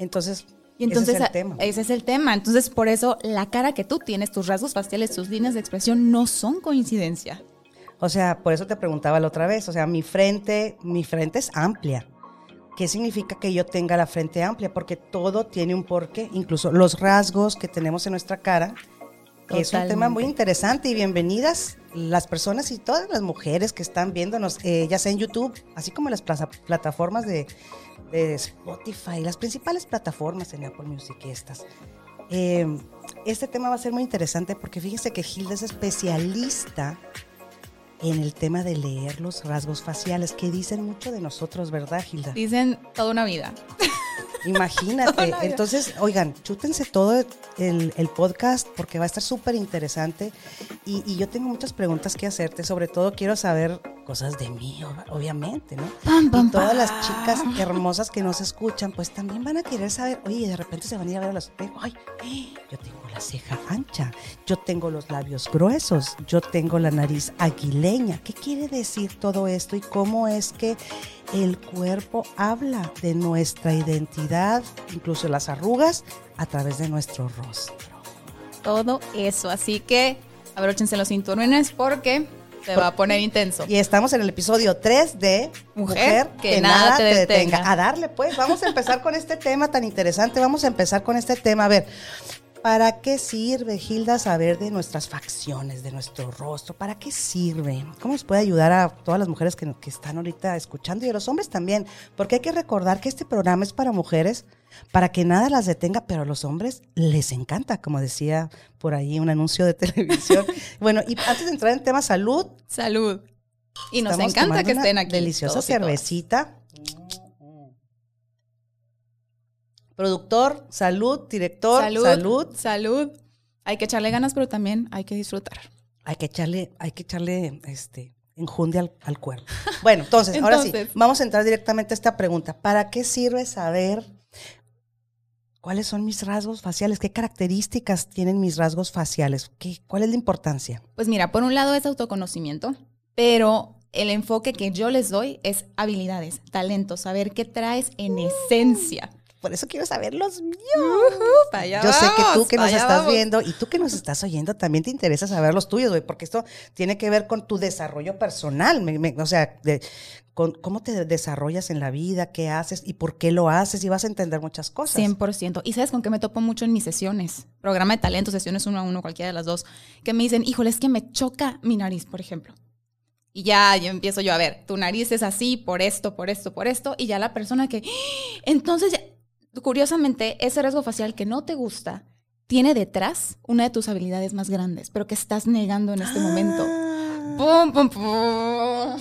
Entonces, Y entonces ese es el tema. ese es el tema. Entonces, por eso la cara que tú tienes, tus rasgos faciales, tus líneas de expresión no son coincidencia. O sea, por eso te preguntaba la otra vez. O sea, mi frente, mi frente es amplia. ¿Qué significa que yo tenga la frente amplia? Porque todo tiene un porqué, incluso los rasgos que tenemos en nuestra cara, que es un tema muy interesante. Y bienvenidas las personas y todas las mujeres que están viéndonos, eh, ya sea en YouTube, así como en las plaza- plataformas de, de Spotify, las principales plataformas en Apple Music y estas. Eh, este tema va a ser muy interesante porque fíjese que Hilda es especialista en el tema de leer los rasgos faciales, que dicen mucho de nosotros, ¿verdad, Hilda? Dicen toda una vida. Imagínate. Entonces, oigan, chútense todo el, el podcast porque va a estar súper interesante. Y, y yo tengo muchas preguntas que hacerte. Sobre todo quiero saber cosas de mí, ob- obviamente, ¿no? Pam, pam, y todas pam. las chicas hermosas que nos escuchan, pues también van a querer saber, oye, de repente se van a ir a ver a los espejos. Ay, yo tengo la ceja ancha, yo tengo los labios gruesos, yo tengo la nariz aguileña. ¿Qué quiere decir todo esto y cómo es que el cuerpo habla de nuestra identidad, incluso las arrugas, a través de nuestro rostro? Todo eso. Así que abróchense los cinturones porque se va a poner intenso. Y estamos en el episodio 3 de Mujer, que nada te detenga. A darle, pues, vamos a empezar con este tema tan interesante. Vamos a empezar con este tema. A ver, ¿para qué sirve, Hilda, saber de nuestras facciones, de nuestro rostro? ¿Para qué sirve? ¿Cómo nos puede ayudar a todas las mujeres que, que están ahorita escuchando y a los hombres también? Porque hay que recordar que este programa es para mujeres, para que nada las detenga, pero a los hombres les encanta, como decía por ahí un anuncio de televisión. bueno, y antes de entrar en tema salud, Salud. Y nos encanta que estén aquí. Deliciosa cervecita. Productor, salud, director, Salud, salud. salud. Hay que echarle ganas, pero también hay que disfrutar. Hay que echarle, hay que echarle este enjundia al, al cuerpo. Bueno, entonces, ahora sí, vamos a entrar directamente a esta pregunta. ¿Para qué sirve saber cuáles son mis rasgos faciales? ¿Qué características tienen mis rasgos faciales? ¿Qué, ¿Cuál es la importancia? Pues mira, por un lado es autoconocimiento, pero el enfoque que yo les doy es habilidades, talentos, saber qué traes en esencia. Por eso quiero saber los míos. Pa' allá Yo sé que tú que nos estás vamos. viendo y tú que nos estás oyendo también te interesa saber los tuyos, güey, porque esto tiene que ver con tu desarrollo personal, me- me- o sea, de- con cómo te desarrollas en la vida, qué haces y por qué lo haces y vas a entender muchas cosas. 100%. ¿Y sabes con qué me topo mucho en mis sesiones? Programa de talento, sesiones uno a uno, cualquiera de las dos, que me dicen, híjole, es que me choca mi nariz, por ejemplo. Y ya, yo empiezo yo a ver, tu nariz es así, por esto, por esto, por esto, y ya la persona que... Entonces, ya- curiosamente, ese rasgo facial que no te gusta tiene detrás una de tus habilidades más grandes, pero que estás negando en este momento. Ah. ¡Pum, pum, pum!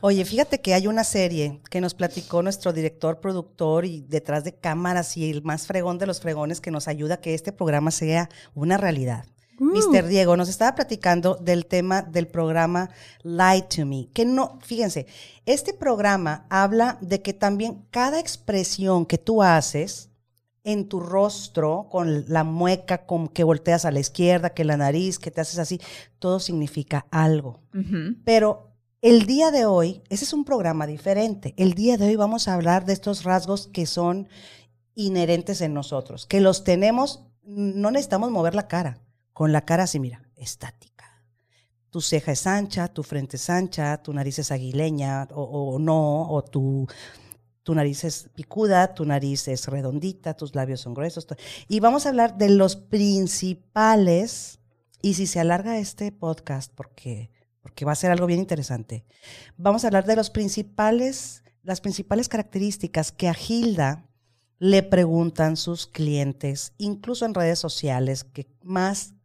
Oye, fíjate que hay una serie que nos platicó nuestro director, productor y detrás de cámaras y el más fregón de los fregones que nos ayuda a que este programa sea una realidad. Mr. Diego nos estaba platicando del tema del programa Lie to Me, que no, fíjense, este programa habla de que también cada expresión que tú haces en tu rostro, con la mueca, con que volteas a la izquierda, que la nariz, que te haces así, todo significa algo. Pero el día de hoy, ese es un programa diferente. El día de hoy vamos a hablar de estos rasgos que son inherentes en nosotros, que los tenemos, no necesitamos mover la cara, con la cara así, mira, estática. Tu ceja es ancha, tu frente es ancha, tu nariz es aguileña o, no, o tu, tu nariz es picuda, tu nariz es redondita, tus labios son gruesos. Y vamos a hablar de los principales, y si se alarga este podcast, porque porque va a ser algo bien interesante. Vamos a hablar de los principales, las principales características que a Hilda le preguntan sus clientes, incluso en redes sociales, que más,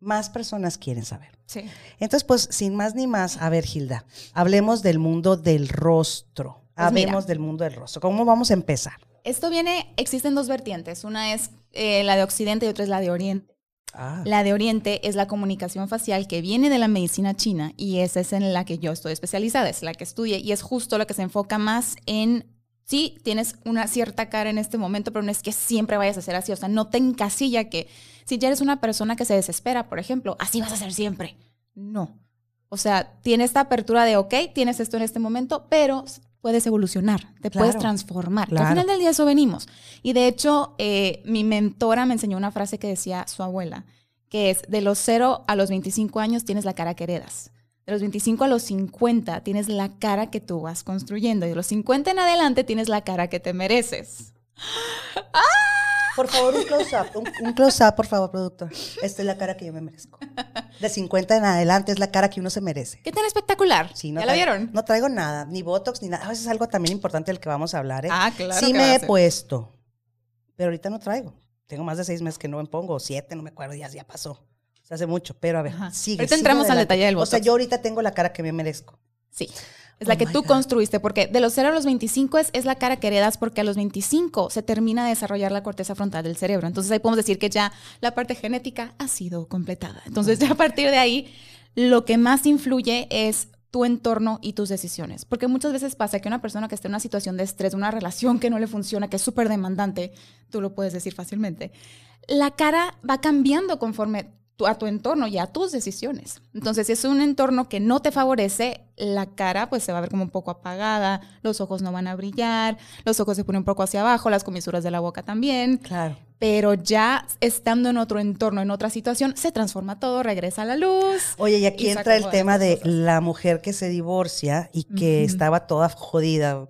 más personas quieren saber. Sí. Entonces, pues, sin más ni más, a ver, Hilda, hablemos del mundo del rostro. Pues mira. hablemos del mundo del rostro. ¿Cómo vamos a empezar? Esto viene, existen dos vertientes. Una es eh, la de Occidente y otra es la de Oriente. Ah, La de Oriente es la comunicación facial que viene de la medicina china y esa es en la que yo estoy especializada, es la que estudié y es justo lo que se enfoca más en, sí, tienes una cierta cara en este momento, pero no es que siempre vayas a ser así, o sea, no te encasilla que si ya eres una persona que se desespera, por ejemplo, así vas a ser siempre. No. O sea, tiene esta apertura de, ok, tienes esto en este momento, pero puedes evolucionar, te Claro, puedes transformar. Al final del día eso venimos. Y de hecho, eh, mi mentora me enseñó una frase que decía su abuela, que es, de los 0 a los 25 años tienes la cara que heredas. De los 25 a los 50 tienes la cara que tú vas construyendo. Y de los 50 en adelante tienes la cara que te mereces. Por favor, un close-up. Un, un close-up, por favor, productor. Esta es la cara que yo me merezco. De 50 en adelante es la cara que uno se merece. ¿Qué tan espectacular? Sí, no ¿Ya la vieron? No traigo nada, ni Botox, ni nada. A veces es algo también importante del que vamos a hablar. ¿eh? Ah, claro Sí que me he puesto, pero ahorita no traigo. Tengo más de seis meses que no me pongo, siete, no me acuerdo, ya, ya pasó. Hace mucho, pero a ver, sigue. Ahorita sigue entramos al detalle del O sea, Botox. yo ahorita tengo la cara que me merezco. Sí. Es la Oh que tú God. construiste, porque de los 0 a los 25 es, es la cara que heredas, porque a los 25 se termina de desarrollar la corteza frontal del cerebro. Entonces ahí podemos decir que ya la parte genética ha sido completada. Entonces ya a partir de ahí, lo que más influye es tu entorno y tus decisiones. Porque muchas veces pasa que una persona que está en una situación de estrés, una relación que no le funciona, que es súper demandante, tú lo puedes decir fácilmente, la cara va cambiando conforme a tu entorno y a tus decisiones. Entonces, si es un entorno que no te favorece, la cara pues se va a ver como un poco apagada, los ojos no van a brillar, los ojos se ponen un poco hacia abajo, las comisuras de la boca también, Claro. pero ya estando en otro entorno, en otra situación, se transforma todo, regresa la luz. Oye, y aquí Y entra el tema de cosas. la mujer que se divorcia y que estaba toda jodida.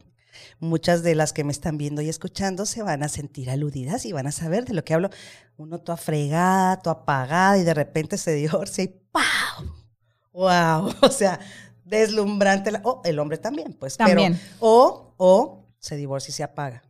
Muchas de las que me están viendo y escuchando se van a sentir aludidas y van a saber de lo que hablo. Uno toda fregada, toda apagada y de repente se divorcia y ¡pau! ¡Wow! O sea, deslumbrante. la- o el hombre también, pues. pero- También. o, o se divorcia y se apaga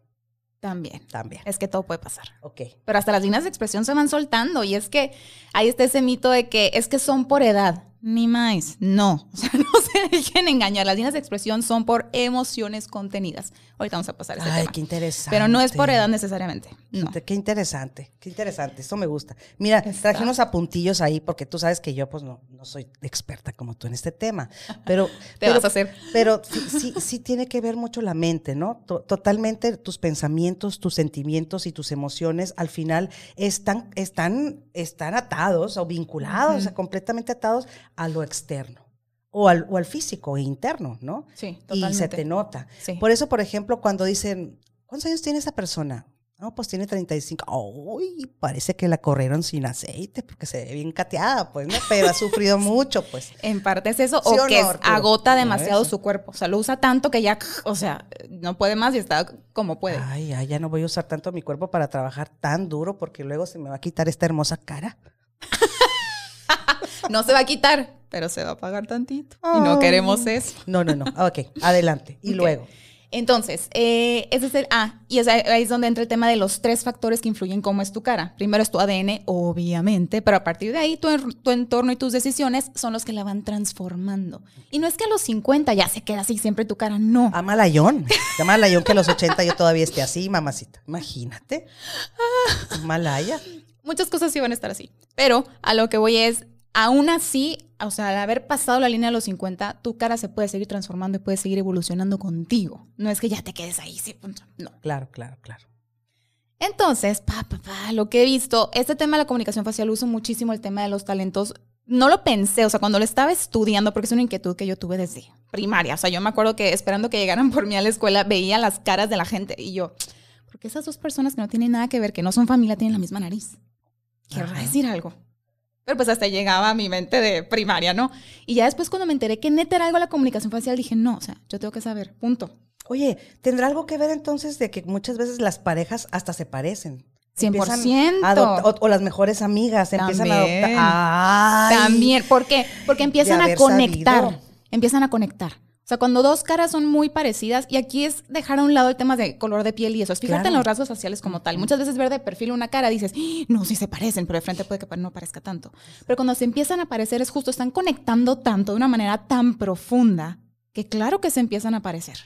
También. también. Es que todo puede pasar. Ok. Pero hasta las líneas de expresión se van soltando. Y es que ahí está ese mito de que es que son por edad. Ni más. No. O sea, no se dejen engañar. Las líneas de expresión son por emociones contenidas. Ahorita vamos a pasar a ese Ay, tema. qué interesante. Pero no es por edad necesariamente. No. Qué interesante, qué interesante, eso me gusta. Mira, Está. traje unos apuntillos ahí porque tú sabes que yo pues no, no soy experta como tú en este tema, pero... Te pero, vas a hacer. Pero sí, sí, sí tiene que ver mucho la mente, ¿no? To- Totalmente tus pensamientos, tus sentimientos y tus emociones al final están, están, están atados o vinculados, o sea, completamente atados a lo externo. O al, o al físico e interno, ¿no? Sí, y se totalmente. te nota. Sí. Por eso, por ejemplo, cuando dicen, ¿cuántos años tiene esa persona? No, pues tiene 35. Uy, parece que la corrieron sin aceite porque se ve bien cateada, pues, ¿no? Pero ha sufrido mucho, pues. En parte es eso, ¿Sí o o que no, agota demasiado su cuerpo. O sea, lo usa tanto que ya, o sea, no puede más y está como puede. Ay, ay, ya no voy a usar tanto mi cuerpo para trabajar tan duro porque luego se me va a quitar esta hermosa cara. No se va a quitar, pero se va a pagar tantito. Y no queremos eso. No, no, no. Ok, adelante. Y luego. Entonces, eh, ese es el. Ah, y es ahí es donde entra el tema de los tres factores que influyen cómo es tu cara. Primero es tu ADN, obviamente, pero a partir de ahí tu, tu entorno y tus decisiones son los que la van transformando. Y no es que a los 50 ya se queda así siempre tu cara, no. A Malayón. A Malayón que a los 80 yo todavía esté así, mamacita. Imagínate. Malaya. Muchas cosas sí van a estar así. Pero a lo que voy es, aún así, o sea, al haber pasado la línea de los 50, tu cara se puede seguir transformando y puede seguir evolucionando contigo. No es que ya te quedes ahí, sí, punto. No. Claro, claro, claro. Entonces, pa, pa, pa, lo que he visto, este tema de la comunicación facial uso muchísimo el tema de los talentos. No lo pensé, o sea, cuando lo estaba estudiando, porque es una inquietud que yo tuve desde primaria. O sea, yo me acuerdo que esperando que llegaran por mí a la escuela, veía las caras de la gente y yo, porque esas dos personas que no tienen nada que ver, que no son familia, tienen la misma nariz. Querrá decir algo. Pero pues hasta llegaba a mi mente de primaria, ¿no? Y ya después cuando me enteré que neta era algo la comunicación facial, dije, no, o sea, yo tengo que saber, punto. Oye, ¿tendrá algo que ver entonces de que muchas veces las parejas hasta se parecen? 100%. Empiezan a adopta- o, o las mejores amigas empiezan a adoptar. También. ¿por qué? Porque empiezan a conectar. sabido. Empiezan a conectar. O sea, cuando dos caras son muy parecidas, y aquí es dejar a un lado el tema de color de piel y eso, es Claro. en los rasgos faciales como tal. Muchas veces ver de perfil una cara dices, "Ah, no, sí se parecen, pero de frente puede que no parezca tanto. Pero cuando se empiezan a parecer es justo, están conectando tanto de una manera tan profunda que claro que se empiezan a parecer.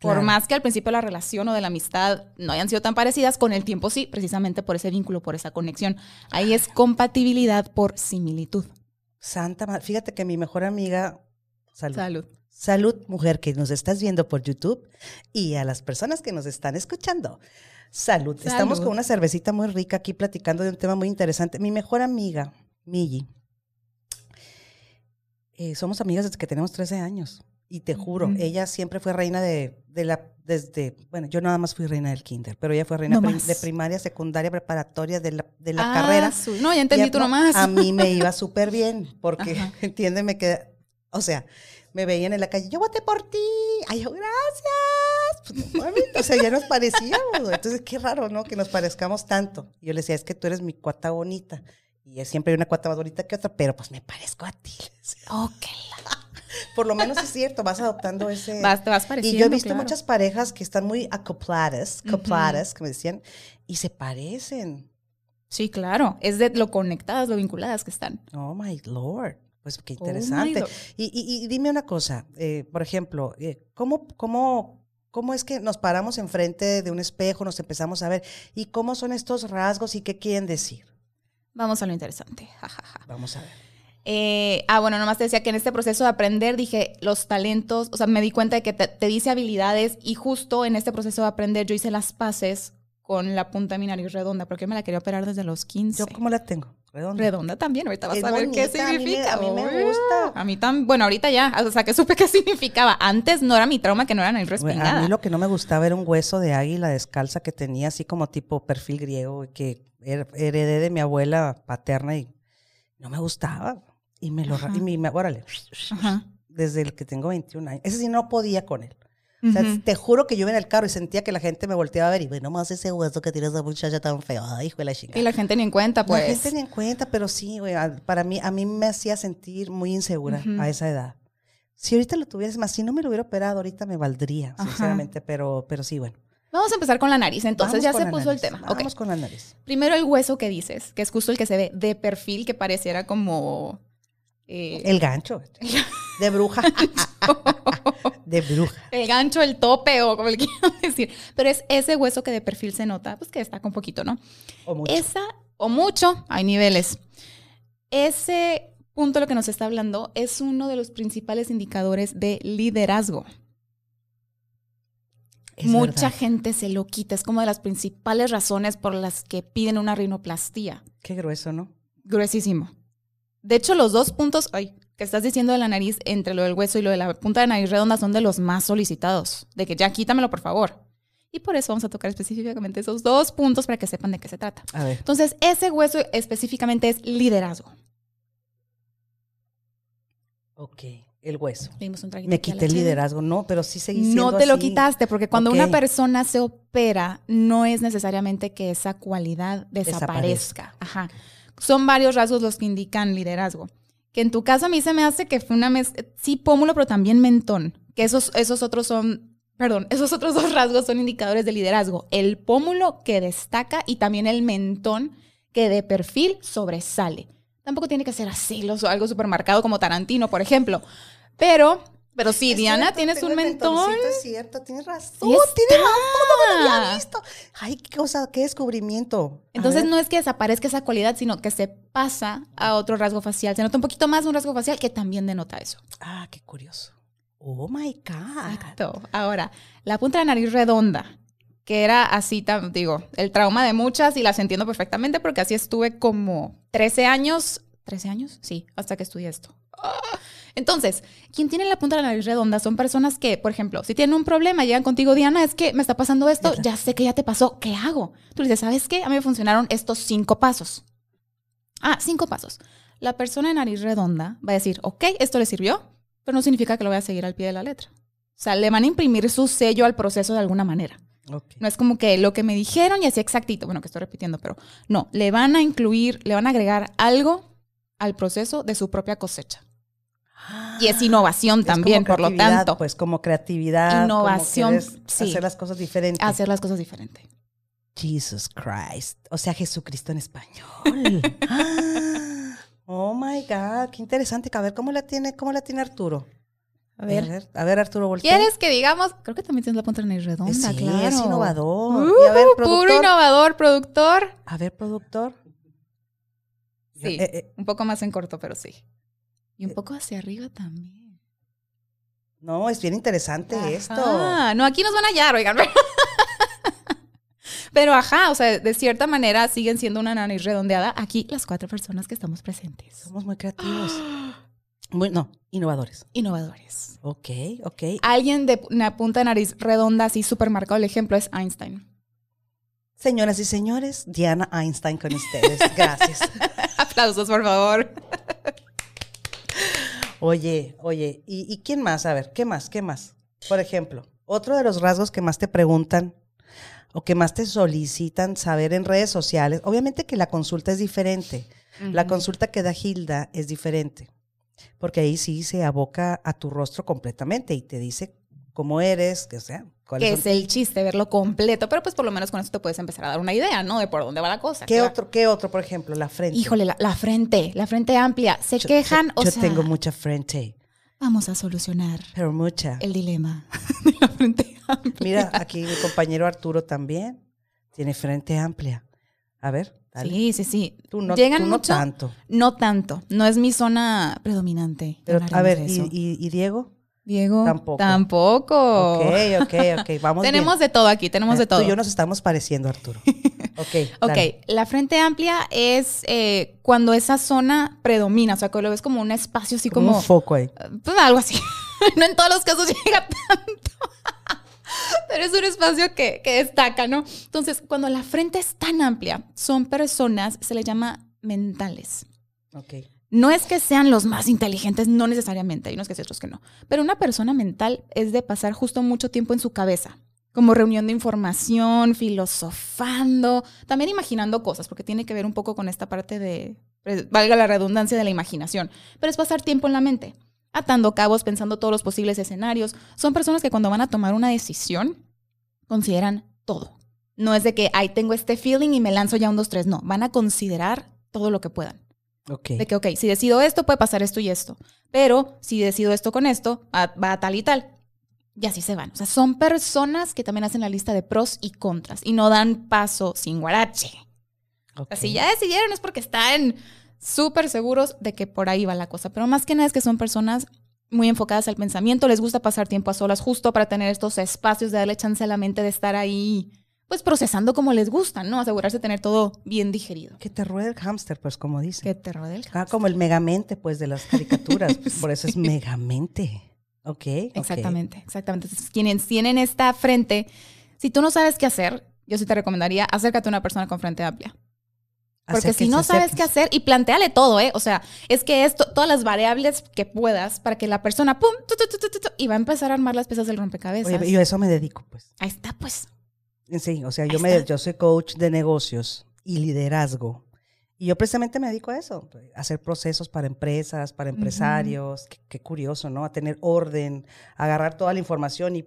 Por más que al principio la relación o de la amistad no hayan sido tan parecidas, con el tiempo sí, precisamente por ese vínculo, por esa conexión. Ahí es compatibilidad por similitud. Santa madre. Fíjate que mi mejor amiga. Salud. Salud. Salud, mujer que nos estás viendo por YouTube y a las personas que nos están escuchando. Salud. Estamos con una cervecita muy rica aquí platicando de un tema muy interesante. Mi mejor amiga, Migi. eh, somos amigas desde que tenemos 13 años. Y te juro, ella siempre fue reina de, de la, desde, bueno, yo nada más fui reina del kinder, pero ella fue reina No prim- más. de primaria, secundaria, preparatoria, de la, de la Ah, carrera. su- no, ya entendí tú no, nomás. A mí me iba súper bien, porque, Ajá. entiéndeme que, o sea, me veían en la calle, yo voté por ti. Ay, yo, gracias. Pues, no o sea, ya nos parecíamos. güey. Entonces, qué raro, ¿no? Que nos parezcamos tanto. Y yo le decía, es que tú eres mi cuata bonita. Y es- siempre hay una cuata más bonita que otra, pero pues me parezco a ti. Ok. Por lo menos es cierto, vas adoptando ese... Vas, te vas pareciendo. y yo he visto claro. muchas parejas que están muy acopladas, acopladas, que me decían, y se parecen. Sí, claro. Es de lo conectadas, lo vinculadas que están. Oh, my Lord. Pues qué Oh, interesante. Y, y- y dime una cosa, eh, por ejemplo, eh, ¿cómo, cómo, ¿cómo es que nos paramos enfrente de un espejo, nos empezamos a ver? ¿Y cómo son estos rasgos y qué quieren decir? Vamos a lo interesante. Ja, ja, ja. Vamos a ver. Eh, ah, bueno, nomás te decía que en este proceso de aprender dije los talentos, o sea, me di cuenta de que te, te dice habilidades y justo en este proceso de aprender yo hice las paces con la punta de mi nariz redonda, porque yo me la quería operar desde los 15. ¿Yo cómo la tengo? Redonda. Redonda también, ahorita vas Es a ver qué bonita, a mí me- significa. a mí me gusta. A mí también, bueno, ahorita ya, o sea, que supe qué significaba. Antes no era mi trauma que no era nariz Güey, respingada. A mí lo que no me gustaba era un hueso de águila descalza que tenía así como tipo perfil griego que her- heredé de mi abuela paterna y no me gustaba. Y me lo... Ajá. Y me- órale, Ajá. desde el que tengo 21 años. Ese sí no podía con él. O sea, te juro que yo iba en el carro y sentía que la gente me volteaba a ver y, bueno, más ese hueso que tiene esa muchacha tan feo. Ay, hijo de la chingada. Y la gente ni en cuenta, pues. La gente ni en cuenta, pero sí, güey, para mí, a mí me hacía sentir muy insegura Ujú. a esa edad. Si ahorita lo tuvieras más, si no me lo hubiera operado, ahorita me valdría, Ajá. sinceramente, pero, pero sí, bueno. Vamos a empezar con la nariz. Entonces Vamos ya se puso nariz, el tema. Vamos con la nariz. Primero el hueso que dices, que es justo el que se ve de perfil, que pareciera como... eh, El gancho. De bruja. De bruja. el gancho, el tope o como le quieran decir. Pero es ese hueso que de perfil se nota, pues que destaca un poquito, ¿no? O mucho. Esa, o mucho, hay niveles. Ese punto lo que nos está hablando es uno de los principales indicadores de liderazgo. Es Mucha verdad. gente se lo quita, es como de las principales razones por las que piden una rinoplastía. Qué grueso, ¿no? Gruesísimo. De hecho, los dos puntos ay, que estás diciendo de la nariz, entre lo del hueso y lo de la punta de nariz redonda, son de los más solicitados. De que ya quítamelo, por favor. Y por eso vamos a tocar específicamente esos dos puntos para que sepan de qué se trata. A ver. Entonces, ese hueso específicamente es liderazgo. Ok. El hueso. Me quité el liderazgo, no, pero sí seguí siendo No te lo quitaste, porque cuando una persona se opera, no es necesariamente que esa cualidad desaparezca. Ajá. Son varios rasgos los que indican liderazgo. Que en tu caso a mí se me hace que fue una mezcla, sí, pómulo, pero también mentón. Que esos, esos otros son, perdón, esos otros dos rasgos son indicadores de liderazgo. El pómulo que destaca y también el mentón que de perfil sobresale. Tampoco tiene que ser así, lo- algo supermercado como Tarantino, por ejemplo. Pero, pero sí, Es Diana, cierto, tienes un mentón. Es cierto, tienes razón. Tienes razón, no me lo había visto. Ay, qué cosa, qué descubrimiento. Entonces no es que desaparezca esa cualidad, sino que se pasa a otro rasgo facial. Se nota un poquito más un rasgo facial que también denota eso. Ah, qué curioso. Oh my God. Exacto. Ahora, la punta de nariz redonda, que era así, digo, el trauma de muchas y las entiendo perfectamente porque así estuve como 13 años. ¿13 años? Sí, hasta que estudié esto. Entonces, quien tiene la punta de la nariz redonda son personas que, por ejemplo, si tienen un problema, llegan contigo, Diana, es que me está pasando esto, ya sé que ya te pasó, ¿qué hago? Tú le dices, ¿sabes qué? A mí me funcionaron estos cinco pasos. Ah, cinco pasos. La persona de nariz redonda va a decir, ok, esto le sirvió, pero no significa que lo voy a seguir al pie de la letra. O sea, le van a imprimir su sello al proceso de alguna manera. No es como que lo que me dijeron y así exactito, bueno, que estoy repitiendo, pero no, le van a incluir, le van a agregar algo al proceso de su propia cosecha. Y es innovación Es también, por lo tanto, Pues como creatividad. Innovación, Como quieres sí. Hacer las cosas diferentes. hacer las cosas diferente. Jesus Christ. O sea, Jesucristo en español. Ah, oh my God, qué interesante. A ver, ¿cómo la tiene, cómo la tiene Arturo? A ver, a ver, Arturo, voltea. ¿quieres que digamos? Creo que también tienes la punta de nariz redonda, Sí, claro. es innovador. Uh, y a ver, puro innovador, productor. A ver, productor. Sí, Eh, eh, un poco más en corto, pero sí. Y un poco hacia arriba también. no, es bien interesante esto. No, aquí nos van a hallar, oigan. Pero ajá, o sea, de cierta manera siguen siendo una nariz redondeada aquí las cuatro personas que estamos presentes. Somos muy creativos. Muy- no, innovadores. Innovadores. Ok, ok. Alguien de una punta de nariz redonda, así súper marcado, el ejemplo es Einstein. Señoras y señores, Diana Einstein con ustedes. Gracias. Aplausos, por favor. Oye, oye, ¿y, y quién más? A ver, ¿qué más? ¿Qué más? Por ejemplo, otro de los rasgos que más te preguntan o que más te solicitan saber en redes sociales, obviamente que la consulta es diferente. La consulta que da Hilda es diferente, porque ahí sí se aboca a tu rostro completamente y te dice cómo eres, que sea, cuáles Que son- es el chiste, verlo completo. Pero pues por lo menos con eso te puedes empezar a dar una idea, ¿no? De por dónde va la cosa. ¿Qué otro, qué otro, por ejemplo? La frente. Híjole, la, la frente, la frente amplia. Se Yo- quejan, yo, o yo sea, tengo mucha frente, vamos a solucionar pero mucha. el dilema de la frente amplia. Mira, aquí mi compañero Arturo también tiene frente amplia. A ver, dale. Sí, sí, sí. Tú no, Llegan tú no mucho. tanto. No tanto. No es mi zona predominante. Pero, a ver, de ¿y, eso. y, y Diego? Diego. Tampoco. Tampoco. Ok, ok, ok. Vamos tenemos bien. de todo aquí, tenemos de Tú todo. y yo nos estamos pareciendo, Arturo. Ok. Ok, la frente amplia es eh, cuando esa zona predomina, o sea, que lo ves como un espacio así Como como... un foco ahí. Pues algo así. no en todos los casos llega tanto. Pero es un espacio que, que destaca, ¿no? Entonces, cuando la frente es tan amplia, son personas, se les llama mentales. Ok. No es que sean los más inteligentes, no necesariamente, hay unos que sí, otros que no. Pero una persona mental es de pasar justo mucho tiempo en su cabeza, como reunión de información, filosofando, también imaginando cosas, porque tiene que ver un poco con esta parte de, eh, valga la redundancia, de la imaginación. Pero es pasar tiempo en la mente, atando cabos, pensando todos los posibles escenarios. Son personas que cuando van a tomar una decisión, consideran todo. No es de que, ay, tengo este feeling y me lanzo ya un, dos, tres. No, van a considerar todo lo que puedan. De que, ok, si decido esto, puede pasar esto y esto. Pero si decido esto con esto, va a tal y tal. Y así se van. O sea, son personas que también hacen la lista de pros y contras y no dan paso sin guarache. O ok. sea, si ya decidieron es porque están súper seguros de que por ahí va la cosa. Pero más que nada es que son personas muy enfocadas al pensamiento, les gusta pasar tiempo a solas justo para tener estos espacios de darle chance a la mente de estar ahí, pues procesando como les gusta, ¿no? Asegurarse de tener todo bien digerido. Que te ruede el hámster, pues, como dice. Que te rodee el Ah, como el megamente, pues, de las caricaturas. Por eso es megamente. Ok. Exactamente, exactamente. Entonces, quienes tienen esta frente, si tú no sabes qué hacer, yo sí te recomendaría acércate a una persona con frente amplia. Porque si no sabes qué hacer, y planteale todo, ¿eh? O sea, es que esto, todas las variables que puedas para que la persona, ¡pum! tu, tu, tu, tu, tu, tu, y va a empezar a armar las piezas del rompecabezas. Oye, yo a eso me dedico, pues. Ahí está, pues. Sí, o sea, yo, me, yo soy coach de negocios y liderazgo. Y yo precisamente me dedico a eso, a hacer procesos para empresas, para empresarios. qué, qué curioso, ¿no? A tener orden, a agarrar toda la información y,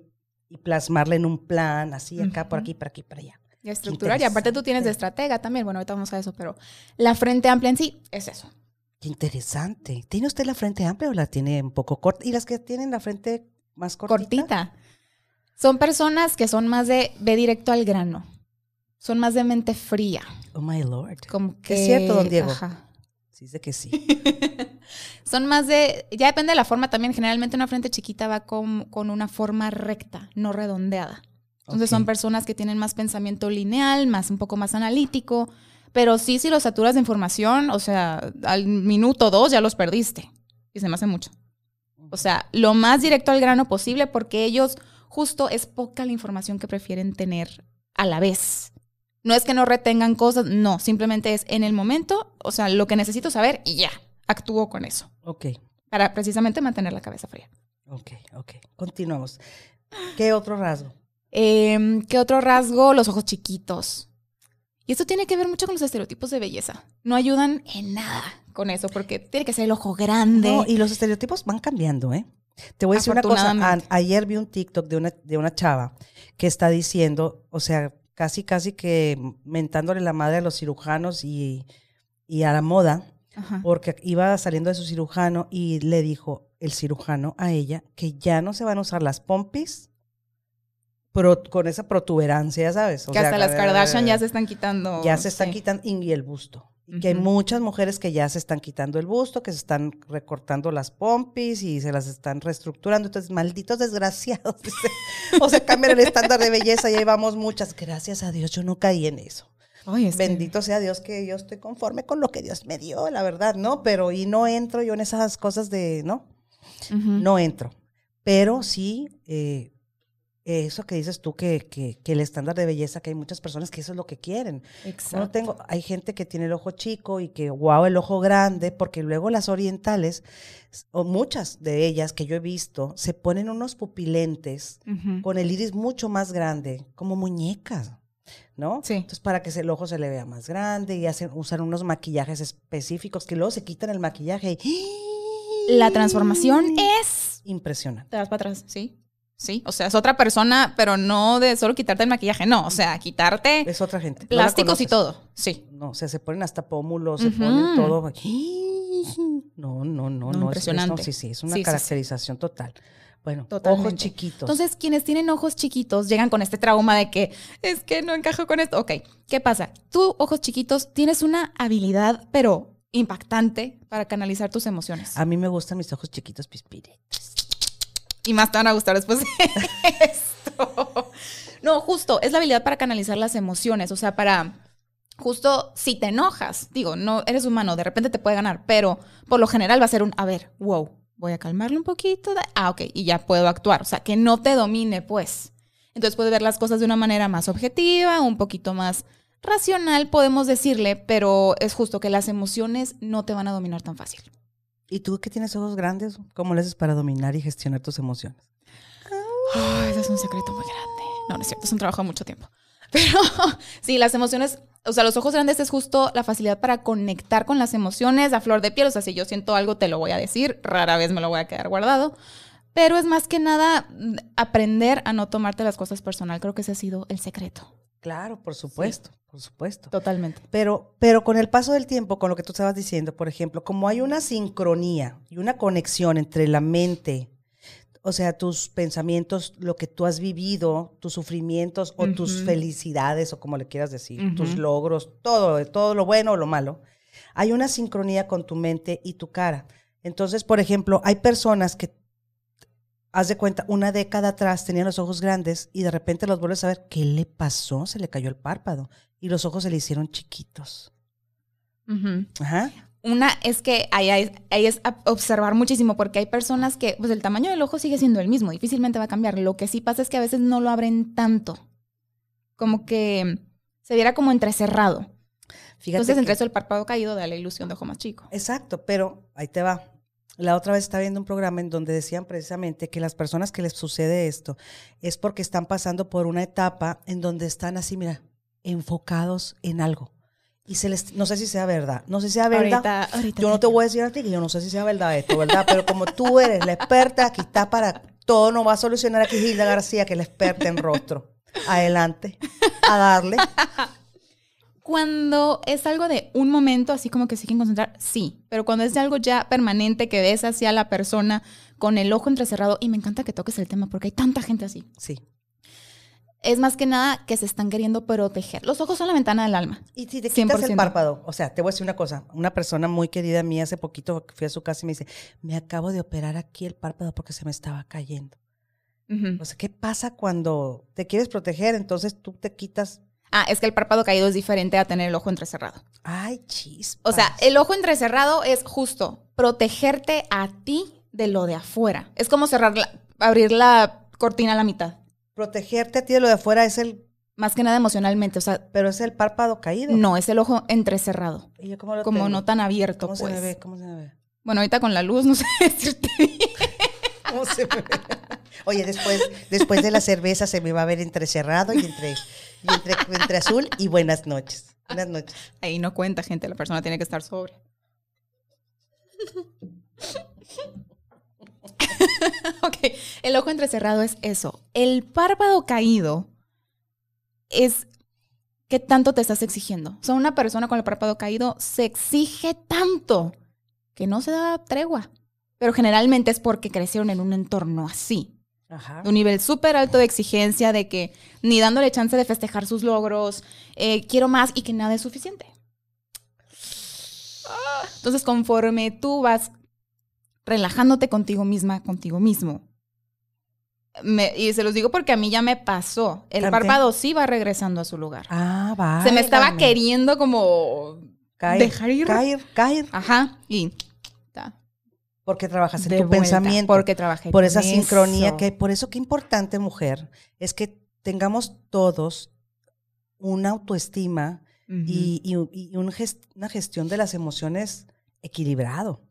y plasmarla en un plan, así, acá, por Ujú. aquí, por aquí, por allá. Y estructurar. Y aparte tú tienes de estratega también. Bueno, ahorita vamos a eso, pero la frente amplia en sí es eso. Qué interesante. ¿Tiene usted la frente amplia o la tiene un poco corta? ¿Y las que tienen la frente más cortita? cortita. Son personas que son más de ve directo al grano. Son más de mente fría. Oh, my lord. Como que, Es cierto, don Diego. Ajá. Sí, sé que sí. Son más de, ya depende de la forma también, generalmente una frente chiquita va con, con una forma recta, no redondeada. Entonces son personas que tienen más pensamiento lineal, más un poco más analítico, pero sí, si los saturas de información, o sea, al minuto dos ya los perdiste. Y se me hace mucho. O sea, lo más directo al grano posible porque ellos justo es poca la información que prefieren tener a la vez. No es que no retengan cosas, no, simplemente es en el momento, o sea, lo que necesito saber y ya, actúo con eso Ok, para precisamente mantener la cabeza fría. ok, ok. Continuamos. ¿Qué otro rasgo? Eh, ¿Qué otro rasgo? Los ojos chiquitos. Y esto tiene que ver mucho con los estereotipos de belleza. No ayudan en nada con eso, porque tiene que ser el ojo grande. No, y los estereotipos van cambiando, ¿eh? Te voy a decir una cosa. Ayer vi un TikTok de una, de una chava que está diciendo, o sea, casi, casi que mentándole la madre a los cirujanos y, y a la moda, Ajá. porque iba saliendo de su cirujano y le dijo el cirujano a ella que ya no se van a usar las pompis pro- con esa protuberancia, ya ¿sabes? O que sea, hasta las Kardashian ya se están quitando. ya se están sí. quitando y el busto. Y que hay muchas mujeres que ya se están quitando el busto, que se están recortando las pompis y se las están reestructurando. Entonces, malditos desgraciados. o sea, cambian el estándar de belleza y ahí vamos muchas. Gracias a Dios, yo no caí en eso. Ay, es que- Bendito sea Dios que yo estoy conforme con lo que Dios me dio, la verdad, ¿no? Pero y no entro yo en esas cosas de, ¿no? No entro. Pero sí, eh, eso que dices tú, que, que, que el estándar de belleza, que hay muchas personas que eso es lo que quieren. Exacto. no tengo, hay gente que tiene el ojo chico y que, wow, el ojo grande, porque luego las orientales, o muchas de ellas que yo he visto, se ponen unos pupilentes con el iris mucho más grande, como muñecas, ¿no? Sí. Entonces, para que el ojo se le vea más grande y hacen, usan unos maquillajes específicos que luego se quitan el maquillaje y... La transformación es Impresionante. Te vas para atrás, sí. Sí, o sea, es otra persona, pero no de solo quitarte el maquillaje, no, o sea, quitarte Es otra gente. no plásticos y todo. Sí. No, o sea, se ponen hasta pómulos, se ponen todo. No, no, no, no. es- es- impresionante. no, sí, sí, es una Sí, sí, sí. caracterización total. Bueno, ojos chiquitos. Entonces, quienes tienen ojos chiquitos llegan con este trauma de que es que no encajo con esto. Ok, ¿qué pasa? Tú, ojos chiquitos, tienes una habilidad, pero impactante para canalizar tus emociones. a mí me gustan mis ojos chiquitos pispiretos. Y más te van a gustar después de esto. No, justo, es la habilidad para canalizar las emociones, o sea, para justo si te enojas, digo, no eres humano, de repente te puede ganar, pero por lo general va a ser un, a ver, wow, voy a calmarle un poquito, ah, ok, y ya puedo actuar, o sea, que no te domine, pues. Entonces puedes ver las cosas de una manera más objetiva, un poquito más racional, podemos decirle, pero es justo que las emociones no te van a dominar tan fácil. ¿Y tú que tienes ojos grandes? ¿Cómo le haces para dominar y gestionar tus emociones? Ay, ese es un secreto muy grande. No, no es cierto, es un trabajo de mucho tiempo. Pero sí, las emociones, o sea, los ojos grandes es justo la facilidad para conectar con las emociones a flor de piel. O sea, si yo siento algo, te lo voy a decir, rara vez me lo voy a quedar guardado. Pero es más que nada mm, aprender a no tomarte las cosas personal. Creo que ese ha sido el secreto. Claro, por supuesto, por supuesto. Totalmente. Pero, pero con el paso del tiempo, con lo que tú estabas diciendo, por ejemplo, como hay una sincronía y una conexión entre la mente, o sea, tus pensamientos, lo que tú has vivido, tus sufrimientos o tus felicidades, o como le quieras decir, tus logros, todo, todo lo bueno o lo malo, hay una sincronía con tu mente y tu cara. Entonces, por ejemplo, hay personas que, haz de cuenta, una década atrás tenían los ojos grandes y de repente los vuelves a ver, ¿qué le pasó? Se le cayó el párpado y los ojos se le hicieron chiquitos. Ajá. Una es que ahí, ahí es observar muchísimo porque hay personas que, pues el tamaño del ojo sigue siendo el mismo, difícilmente va a cambiar. Lo que sí pasa es que a veces no lo abren tanto, como que se viera como entrecerrado. Fíjate Entonces, que- entre eso el párpado caído da la ilusión de ojo más chico. Exacto, pero ahí te va. La otra vez estaba viendo un programa en donde decían precisamente que las personas que les sucede esto es porque están pasando por una etapa en donde están así, mira, enfocados en algo. Y se les, no sé si sea verdad, no sé si sea verdad. Ahorita, ahorita yo no te voy a decir a ti que yo no sé si sea verdad esto, ¿verdad? Pero como tú eres la experta, aquí está para todo, no va a solucionar aquí Gilda García, que es la experta en rostro. Adelante, a darle. Cuando es algo de un momento, así como que se quieren concentrar, sí. Pero cuando es de algo ya permanente, que ves hacia la persona con el ojo entrecerrado, y me encanta que toques el tema porque hay tanta gente así. Sí. Es más que nada que se están queriendo proteger. Los ojos son la ventana del alma. Y si te quitas el 100%. párpado, o sea, te voy a decir una cosa, una persona muy querida mía hace poquito fui a su casa y me dice, me acabo de operar aquí el párpado porque se me estaba cayendo. O sea, ¿qué pasa cuando te quieres proteger? Entonces tú te quitas, Ah, es que el párpado caído es diferente a tener el ojo entrecerrado. ay, chispas. O sea, el ojo entrecerrado es justo protegerte a ti de lo de afuera. Es como cerrar la- abrir la cortina a la mitad. Protegerte a ti de lo de afuera es el, Más que nada emocionalmente. O sea, pero es el párpado caído. no, es el ojo entrecerrado. ¿Y yo cómo lo Como tengo? no tan abierto, ¿Cómo pues. se me ve? ¿Cómo se me ve? Bueno, ahorita con la luz, no sé decirte bien. ¿Cómo se me ve? Oye, después, después de la cerveza se me va a ver entrecerrado y entre, y entre, entre azul y buenas noches. Buenas noches. Ahí no cuenta, gente. La persona tiene que estar sobre. ok, el ojo entrecerrado es eso. El párpado caído es qué tanto te estás exigiendo. O sea, una persona con el párpado caído se exige tanto que no se da tregua. Pero generalmente es porque crecieron en un entorno así Ajá. un nivel súper alto de exigencia, de que ni dándole chance de festejar sus logros, eh, quiero más y que nada es suficiente. Entonces, conforme tú vas relajándote contigo misma, contigo mismo, me- y se los digo porque a mí ya me pasó. El ¿También? párpado sí va regresando a su lugar. Ah, va. se me estaba queriendo como caer, dejar ir. Caer, caer. Ajá, y Porque trabajas en de tu vuelta, pensamiento. Porque trabajé por esa sincronía que hay. Por eso qué importante, mujer, es que tengamos todos una autoestima y, y- y un ges- una gestión de las emociones equilibrado.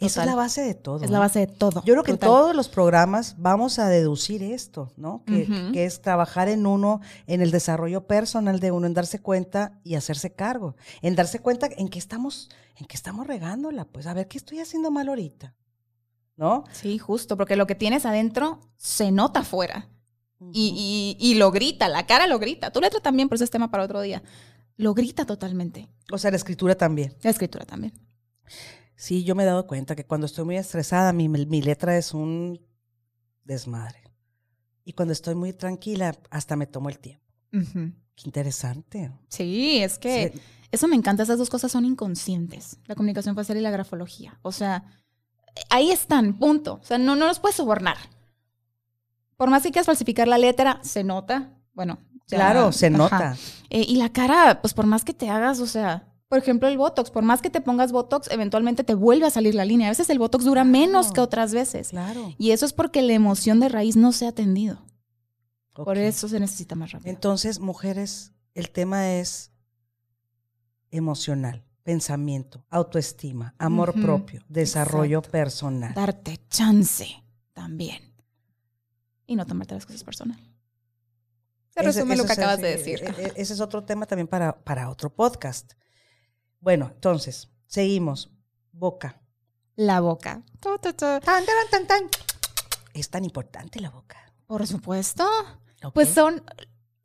Esa es la base de todo. es la base de todo. Yo creo que en todos los programas vamos a deducir esto, ¿no? Que, es trabajar en uno, en el desarrollo personal de uno, en darse cuenta y hacerse cargo, en darse cuenta en que estamos, en que estamos regándola, pues a ver qué estoy haciendo mal ahorita, ¿no? Sí, justo, porque lo que tienes adentro se nota afuera. Y, y- y lo grita, la cara lo grita. Tu letra también, por eso es tema para otro día. Lo grita totalmente. O sea, la escritura también. La escritura también. Sí, yo me he dado cuenta que cuando estoy muy estresada, mi, mi letra es un desmadre. Y cuando estoy muy tranquila, hasta me tomo el tiempo. Qué interesante. Sí, es que Sí. eso me encanta. Esas dos cosas son inconscientes. La comunicación facial y la grafología. O sea, ahí están, punto. O sea, no, no los puedes sobornar. Por más que quieras falsificar la letra, se nota. Bueno, ya- Claro, se ajá. nota. Eh, y la cara, pues por más que te hagas, o sea, por ejemplo, el Botox, por más que te pongas Botox, eventualmente te vuelve a salir la línea. A veces el Botox dura menos que otras veces. Claro. Y eso es porque la emoción de raíz no se ha atendido. Por eso se necesita más rápido. Entonces, mujeres, el tema es emocional, pensamiento, autoestima, amor propio, desarrollo exacto. personal. Darte chance también. Y no tomarte las cosas personal. Se Ese- resume lo que es- acabas de eh, decir. eh, Ese es otro tema también para, para otro podcast. Bueno, entonces, seguimos. Boca. La boca. Es tan importante la boca. Por supuesto. Pues son,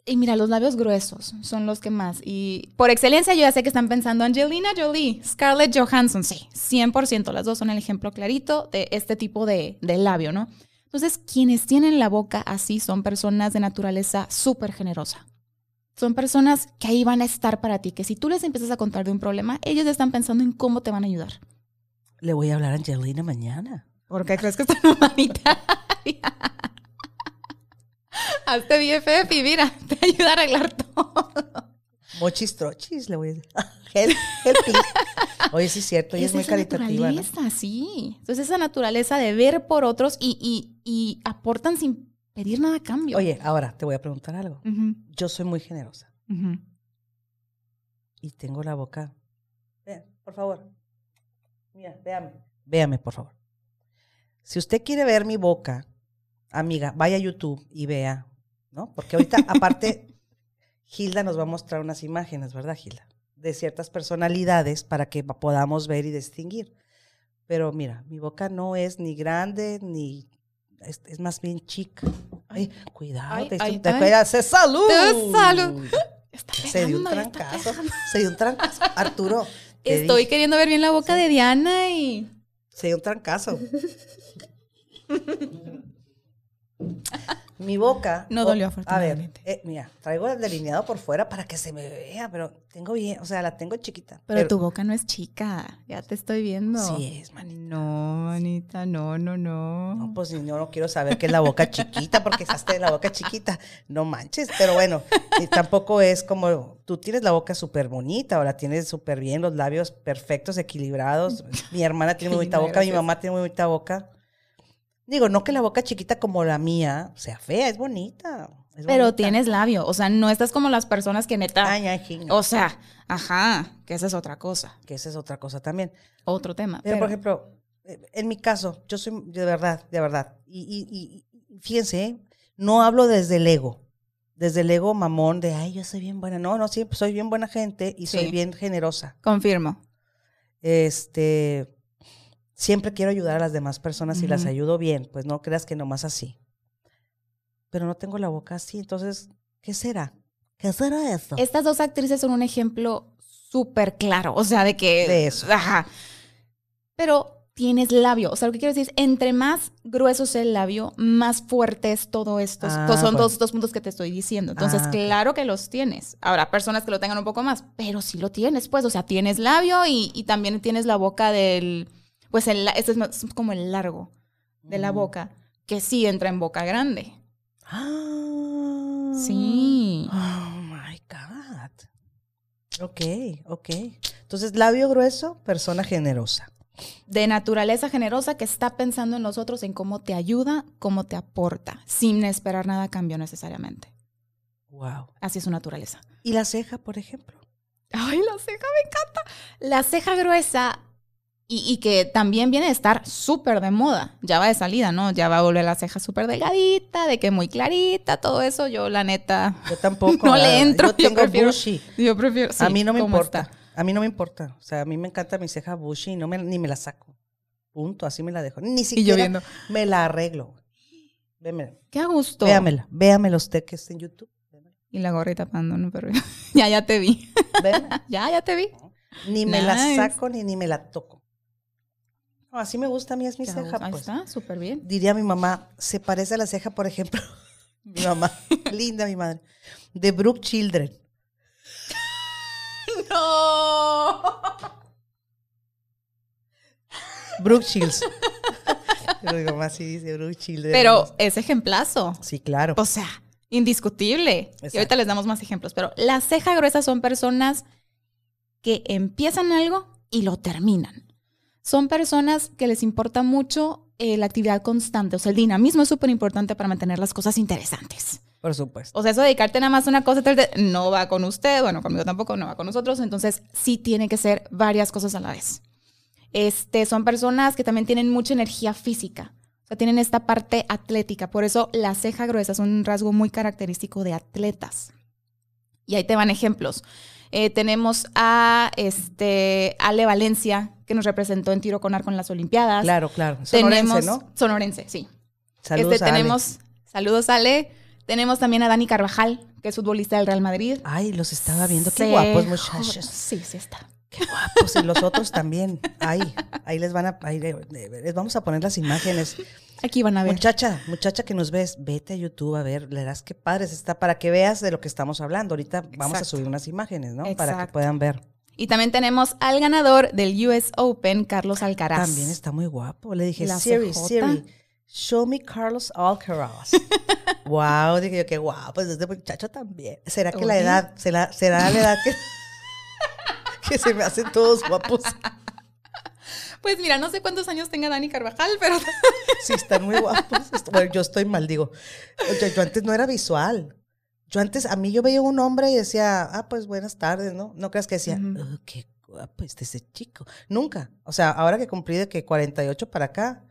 y mira, los labios gruesos son los que más. Y por excelencia yo ya sé que están pensando Angelina Jolie, Scarlett Johansson, sí, 100%, las dos son el ejemplo clarito de este tipo de, de labio, ¿no? Entonces, quienes tienen la boca así son personas de naturaleza súper generosa. Son personas que ahí van a estar para ti, que si tú les empiezas a contar de un problema, ellos están pensando en cómo te van a ayudar. Le voy a hablar a Angelina mañana. ¿Por qué crees que están humanitaria? Hazte BFF y mira, te ayuda a arreglar todo. Mochis trochis, le voy a decir. Help, help, please. Oye, sí es cierto, ella es, muy esa caritativa, sí. Entonces esa naturaleza de ver por otros y, y- y aportan sin pedir nada a cambio. Oye, ahora te voy a preguntar algo. Yo soy muy generosa y tengo la boca. Vean, por favor. Mira, véame. Véame, por favor. Si usted quiere ver mi boca, amiga, vaya a YouTube y vea, ¿no? Porque ahorita, aparte, Gilda nos va a mostrar unas imágenes, ¿verdad, Gilda? De ciertas personalidades para que podamos ver y distinguir. Pero mira, mi boca no es ni grande ni. Es, es más bien chica. Ay, cuidado, Ay, te, ay, te ay. cuidas. ¡Es salud! ¡Es salud! Está Se dio un pegando, trancazo. pegando. Se dio un trancazo. Arturo. Estoy dije, queriendo ver bien la boca de Diana y. Se dio un trancazo. Mi boca. No dolió, A ver, afortunadamente. eh, mira, traigo el delineado por fuera para que se me vea, pero tengo bien, o sea, la tengo chiquita. Pero, tu boca no es chica. Ya te estoy viendo. Sí es, manita. No, manita, no, no, no. No, pues yo no quiero saber qué es la boca chiquita, porque de la boca chiquita. No manches, pero bueno, y tampoco es como tú tienes la boca súper bonita, o la tienes súper bien, los labios perfectos, equilibrados. Mi hermana tiene muy bonita boca, mi mamá tiene muy bonita boca. Digo, no que la boca chiquita como la mía sea fea, es bonita. es Pero bonita. tienes labio. O sea, no estás como las personas que neta. Ay, ay. O sea, ajá, que esa es otra cosa. que esa es otra cosa también. Otro tema. Pero, Pero, por ejemplo, eh, en mi caso, yo soy de verdad, de verdad. Y, y- y- y fíjense, ¿eh? no hablo desde el ego, desde el ego mamón de, ay, yo soy bien buena. No, no, sí, soy bien buena gente y soy bien generosa. confirmo. Este, siempre quiero ayudar a las demás personas y las ayudo bien, pues no creas que nomás así. Pero no tengo la boca así, entonces, ¿qué será? ¿Qué será eso? Estas dos actrices son un ejemplo súper claro. O sea, de que. De eso. Ajá. Pero tienes labio. O sea, lo que quiero decir es, entre más grueso es el labio, más fuerte es todo esto. Ah, son bueno. todos estos puntos que te estoy diciendo. Entonces, Ah, claro que los tienes. Habrá personas que lo tengan un poco más, pero sí lo tienes, pues. O sea, tienes labio y, y también tienes la boca del. Pues el, este es más- como el largo de la Mm. boca, que sí entra en boca grande. Ah. Sí. Oh my God. Ok, ok. Entonces, labio grueso, persona generosa. De naturaleza generosa que está pensando en los otros, en cómo te ayuda, cómo te aporta, sin esperar nada a cambio necesariamente. Wow. Así es su naturaleza. ¿Y la ceja, por ejemplo? Ay, la ceja me encanta. La ceja gruesa y, y que también viene de estar súper de moda. Ya va de salida, ¿no? Ya va a volver la ceja súper delgadita, de que muy clarita, todo eso. Yo, la neta, Yo tampoco. No le entro, Yo yo tengo prefiero- bushy. yo prefiero. a mí no me ¿cómo importa. está? A mí no me importa. O sea, a mí me encanta mi ceja bushy y no me, ni me la saco. Punto. Así me la dejo. Ni yo siquiera viendo. me la arreglo. Véamela. Qué a gusto. Véamela. Véamela usted que está en YouTube. Véamela. Y la gorrita tapando, ¿no? Pero ya, ya te vi. Ya, ya te vi. Ni me la saco ni, ni me la toco. Así me gusta a mí, es mi ceja. Ahí Pues. está, súper bien. Diría mi mamá, se parece a la ceja, por ejemplo. mi mamá, linda mi madre. De Brooke Children. No. Brooke Shields. Pero mi mamá sí dice Brooke Children. Pero es ejemplazo. Sí, claro. O sea, indiscutible. Y ahorita les damos más ejemplos. Pero la ceja gruesa son personas que empiezan algo y lo terminan. Son personas que les importa mucho eh, la actividad constante. O sea, el dinamismo es súper importante para mantener las cosas interesantes. Por supuesto. O sea, eso de dedicarte nada más a una cosa no va con usted, bueno, conmigo tampoco, no va con nosotros. Entonces, sí tiene que ser varias cosas a la vez. Este, son personas que también tienen mucha energía física. O sea, tienen esta parte atlética. Por eso la ceja gruesa es un rasgo muy característico de atletas. Y ahí te van ejemplos. Eh, tenemos a este, Ale Valencia, que nos representó en tiro con arco en las Olimpiadas. Claro, claro. Sonorense, tenemos, ¿no? Sonorense, sí. Saludos Este, a Ale. tenemos, saludos Ale. Tenemos también a Dani Carvajal, que es futbolista del Real Madrid. Ay, los estaba viendo. Qué Se guapos, muchachos. Sí, sí está. Qué guapos. Y los otros también. Ahí, ahí les van a... ahí le- les vamos a poner las imágenes. Aquí van a ver. Muchacha, muchacha que nos ves, vete a YouTube a ver, le das qué padres está para que veas de lo que estamos hablando. Ahorita vamos a subir unas imágenes, ¿no? Para que puedan ver. Y también tenemos al ganador del US Open, Carlos Alcaraz. También está muy guapo. Le dije, Siri. Siri, show me Carlos Alcaraz. wow, dije yo, qué guapo, es este muchacho también. ¿Será que la edad, será, será la edad que, que se me hacen todos guapos? Pues mira, no sé cuántos años tenga Dani Carvajal, pero Sí, están muy guapos. Bueno, yo estoy mal, digo. Yo, yo antes no era visual. Yo antes, a mí yo veía un hombre y decía, ah, pues buenas tardes, ¿no? No creas que decía. "Oh, qué guapo este ese chico. Nunca. O sea, ahora que cumplí de que 48 para acá.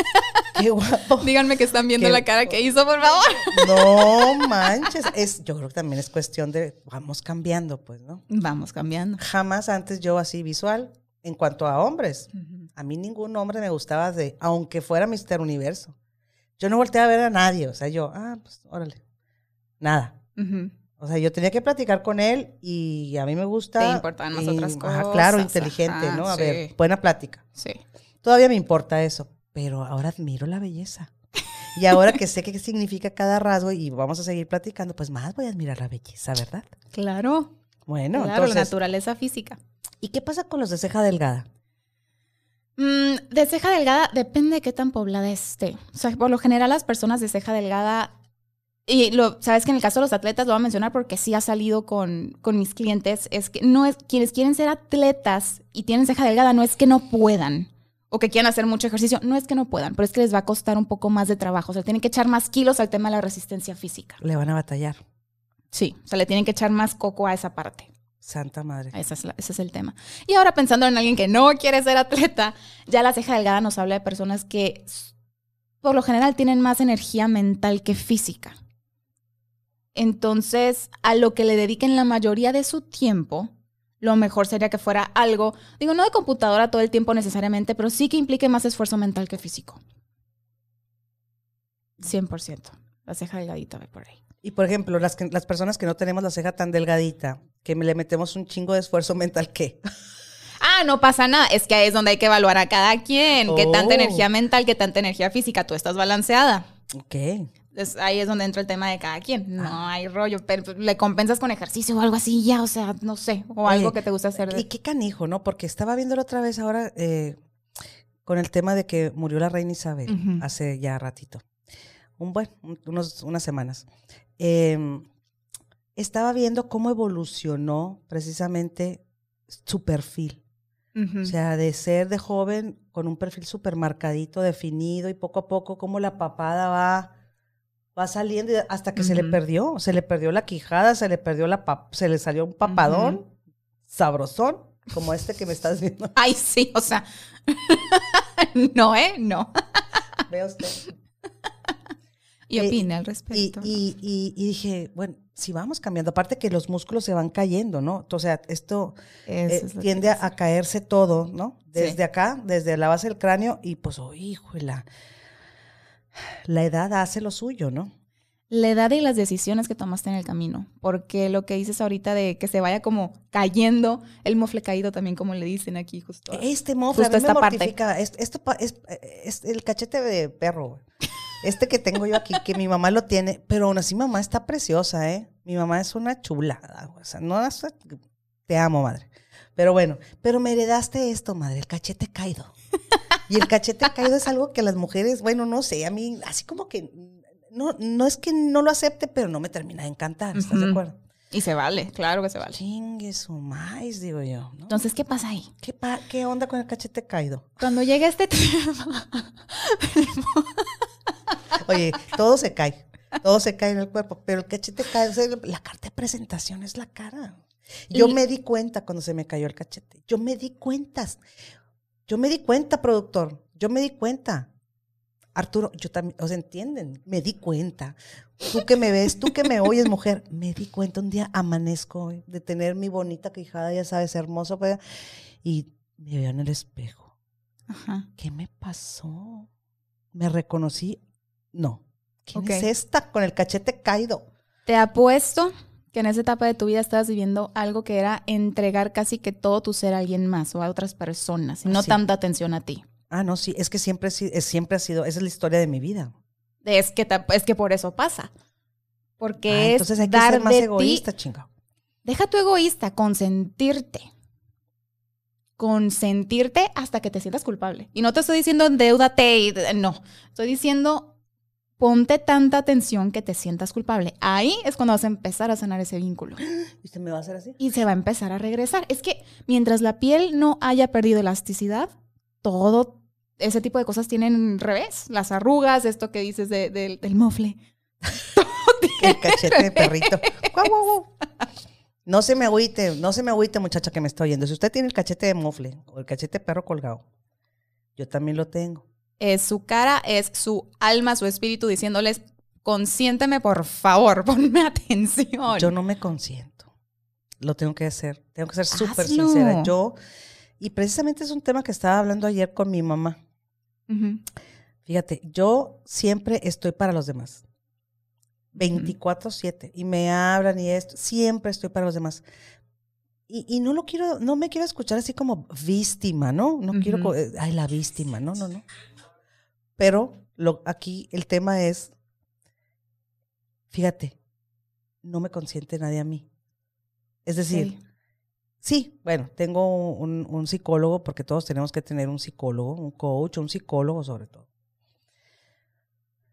qué guapo. díganme que están viendo Qué- la cara que hizo, por favor. No manches. Es, yo creo que también es cuestión de, vamos cambiando, pues, ¿no? Vamos cambiando. Jamás antes yo así visual, en cuanto a hombres. A mí ningún hombre me gustaba de, aunque fuera Mister Universo. Yo no volteaba a ver a nadie, o sea, yo, ah, pues, órale. Nada. O sea, yo tenía que platicar con él y a mí me gusta. Te importaban más y- otras ajá, claro, cosas, inteligente, ajá, ¿no? A sí. ver, buena plática. Sí. Todavía me importa eso, pero ahora admiro la belleza. Y ahora que sé qué significa cada rasgo y vamos a seguir platicando, pues más voy a admirar la belleza, ¿verdad? Claro. Bueno, claro, la naturaleza física. ¿y qué pasa con los de ceja delgada? Mm, de ceja delgada depende de qué tan poblada esté. O sea, por lo general las personas de ceja delgada, y lo, sabes que en el caso de los atletas lo voy a mencionar porque sí ha salido con, con mis clientes, es que no es, quienes quieren ser atletas y tienen ceja delgada no es que no puedan o que quieran hacer mucho ejercicio, no es que no puedan, pero es que les va a costar un poco más de trabajo. O sea, tienen que echar más kilos al tema de la resistencia física. Le van a batallar. Sí, o sea, le tienen que echar más coco a esa parte. Santa madre. Esa es la- ese es el tema. Y ahora pensando en alguien que no quiere ser atleta, ya la ceja delgada nos habla de personas que por lo general tienen más energía mental que física. Entonces, a lo que le dediquen la mayoría de su tiempo, lo mejor sería que fuera algo, digo, no de computadora todo el tiempo necesariamente, pero sí que implique más esfuerzo mental que físico. 100%. La ceja delgadita va por ahí. Y por ejemplo, las, que- las personas que no tenemos la ceja tan delgadita, que le metemos un chingo de esfuerzo mental, ¿qué? Ah, no pasa nada. Es que ahí es donde hay que evaluar a cada quien. Qué tanta Oh. energía mental, qué tanta energía física. Tú estás balanceada. Ok. Es- ahí es donde entra el tema de cada quien. No hay rollo, pero pues, le compensas con ejercicio o algo así ya, o sea, no sé, o algo que te gusta hacer. de- Y qué canijo, ¿no? Porque estaba viéndolo otra vez ahora eh, con el tema de que murió la reina Isabel hace ya ratito. un buen, un- unos, unas semanas. Em, estaba viendo cómo evolucionó precisamente su perfil. O sea, de ser de joven con un perfil súper marcadito, definido, y poco a poco como la papada va, va saliendo y hasta que se le perdió. Se le perdió la quijada, se le perdió la se le salió un papadón, sabrosón, como este que me estás viendo. Ay, sí, o sea. no, ¿eh? No. Vea usted. Y Eh, opine al respecto. y, y, y dije, bueno, si vamos cambiando, aparte que los músculos se van cayendo, ¿no? O sea, esto eh, es tiende a, caerse todo, ¿no? Sí. Desde acá, desde la base del cráneo, y pues, oh, híjole, la edad hace lo suyo, ¿no? La edad y las decisiones que tomaste en el camino. Porque lo que dices ahorita de que se vaya como cayendo, el mofle caído también, como le dicen aquí justo. Este mofle a Justo mí me mortifica. Es- Esto, pa- es, es el cachete de perro. Este que tengo yo aquí, que mi mamá lo tiene, pero aún así mamá está preciosa, ¿eh? Mi mamá es una chulada, o sea, no es- te amo, madre. Pero bueno, pero me heredaste esto, madre, el cachete caído. Y el cachete caído es algo que las mujeres, bueno, no sé, a mí así como que no, no es que no lo acepte, pero no me termina de encantar, ¿estás de acuerdo? Y se vale, claro que se vale. Chingue su maíz, digo yo. ¿no? Entonces, ¿qué pasa ahí? ¿Qué, pa- ¿Qué onda con el cachete caído? Cuando llega este tema, Oye, todo se cae. Todo se cae en el cuerpo, pero el cachete cae. o sea, la carta de presentación es la cara. Yo Y- me di cuenta cuando se me cayó el cachete. Yo me di cuenta. Yo me di cuenta, productor. Yo me di cuenta. Arturo, yo también, o sea, entienden, me di cuenta. Tú que me ves, tú que me oyes, mujer, me di cuenta un día amanezco de tener mi bonita quijada, ya sabes, hermoso, pues, y me veo en el espejo. Ajá. ¿qué me pasó? ¿Me reconocí? No. ¿Quién es esta con el cachete caído? Te apuesto que en esa etapa de tu vida estabas viviendo algo que era entregar casi que todo tu ser a alguien más o a otras personas y no Sí. tanta atención a ti. Ah, no, sí, es que siempre, ha sido- es- siempre ha sido, esa es la historia de mi vida. Es que, es que por eso pasa. Porque Ah, es entonces hay que dar ser más egoísta, ti. chinga. Deja tu egoísta, consentirte. Consentirte hasta que te sientas culpable. Y no te estoy diciendo endeudate y no. Estoy diciendo ponte tanta atención que te sientas culpable. Ahí es cuando vas a empezar a sanar ese vínculo. ¿Y se me va a hacer así? y se va a empezar a regresar. Es que mientras la piel no haya perdido elasticidad, todo ese tipo de cosas tienen revés. Las arrugas, esto que dices de- del- del mofle. El cachete de perrito. Guau, guau, guau. No se me agüite, no se me agüite, muchacha que me está oyendo. Si usted tiene el cachete de mofle o el cachete de perro colgado, yo también lo tengo. Es su cara, es su alma, su espíritu diciéndoles, consiénteme por favor, ponme atención. Yo no me consiento. Lo tengo que hacer. Tengo que ser súper sincera. Yo, y precisamente es un tema que estaba hablando ayer con mi mamá. Fíjate, yo siempre estoy para los demás. 24/7 y me hablan y esto, siempre estoy para los demás. Y, y no lo quiero, no me quiero escuchar así como víctima, ¿no? No quiero, eh, ay, la víctima, no, no, no. Pero lo, aquí el tema es, fíjate, no me consiente nadie a mí. Es decir, Sí. Sí, bueno, tengo un, un psicólogo, porque todos tenemos que tener un psicólogo, un coach, un psicólogo sobre todo,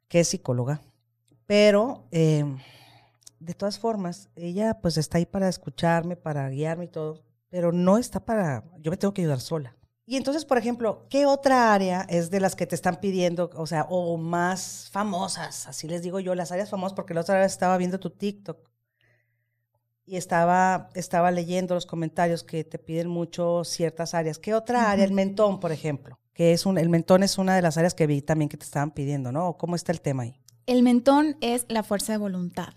que es psicóloga. Pero, eh, de todas formas, ella pues está ahí para escucharme, para guiarme y todo, pero no está para, yo me tengo que ayudar sola. Y entonces, por ejemplo, ¿qué otra área es de las que te están pidiendo, o sea, o más famosas? Así les digo yo, las áreas famosas, porque la otra vez estaba viendo tu TikTok y estaba, estaba leyendo los comentarios que te piden mucho ciertas áreas. ¿Qué otra área? El mentón, por ejemplo, que es un, el mentón es una de las áreas que vi también que te estaban pidiendo, ¿no? ¿Cómo está el tema ahí? El mentón es la fuerza de voluntad.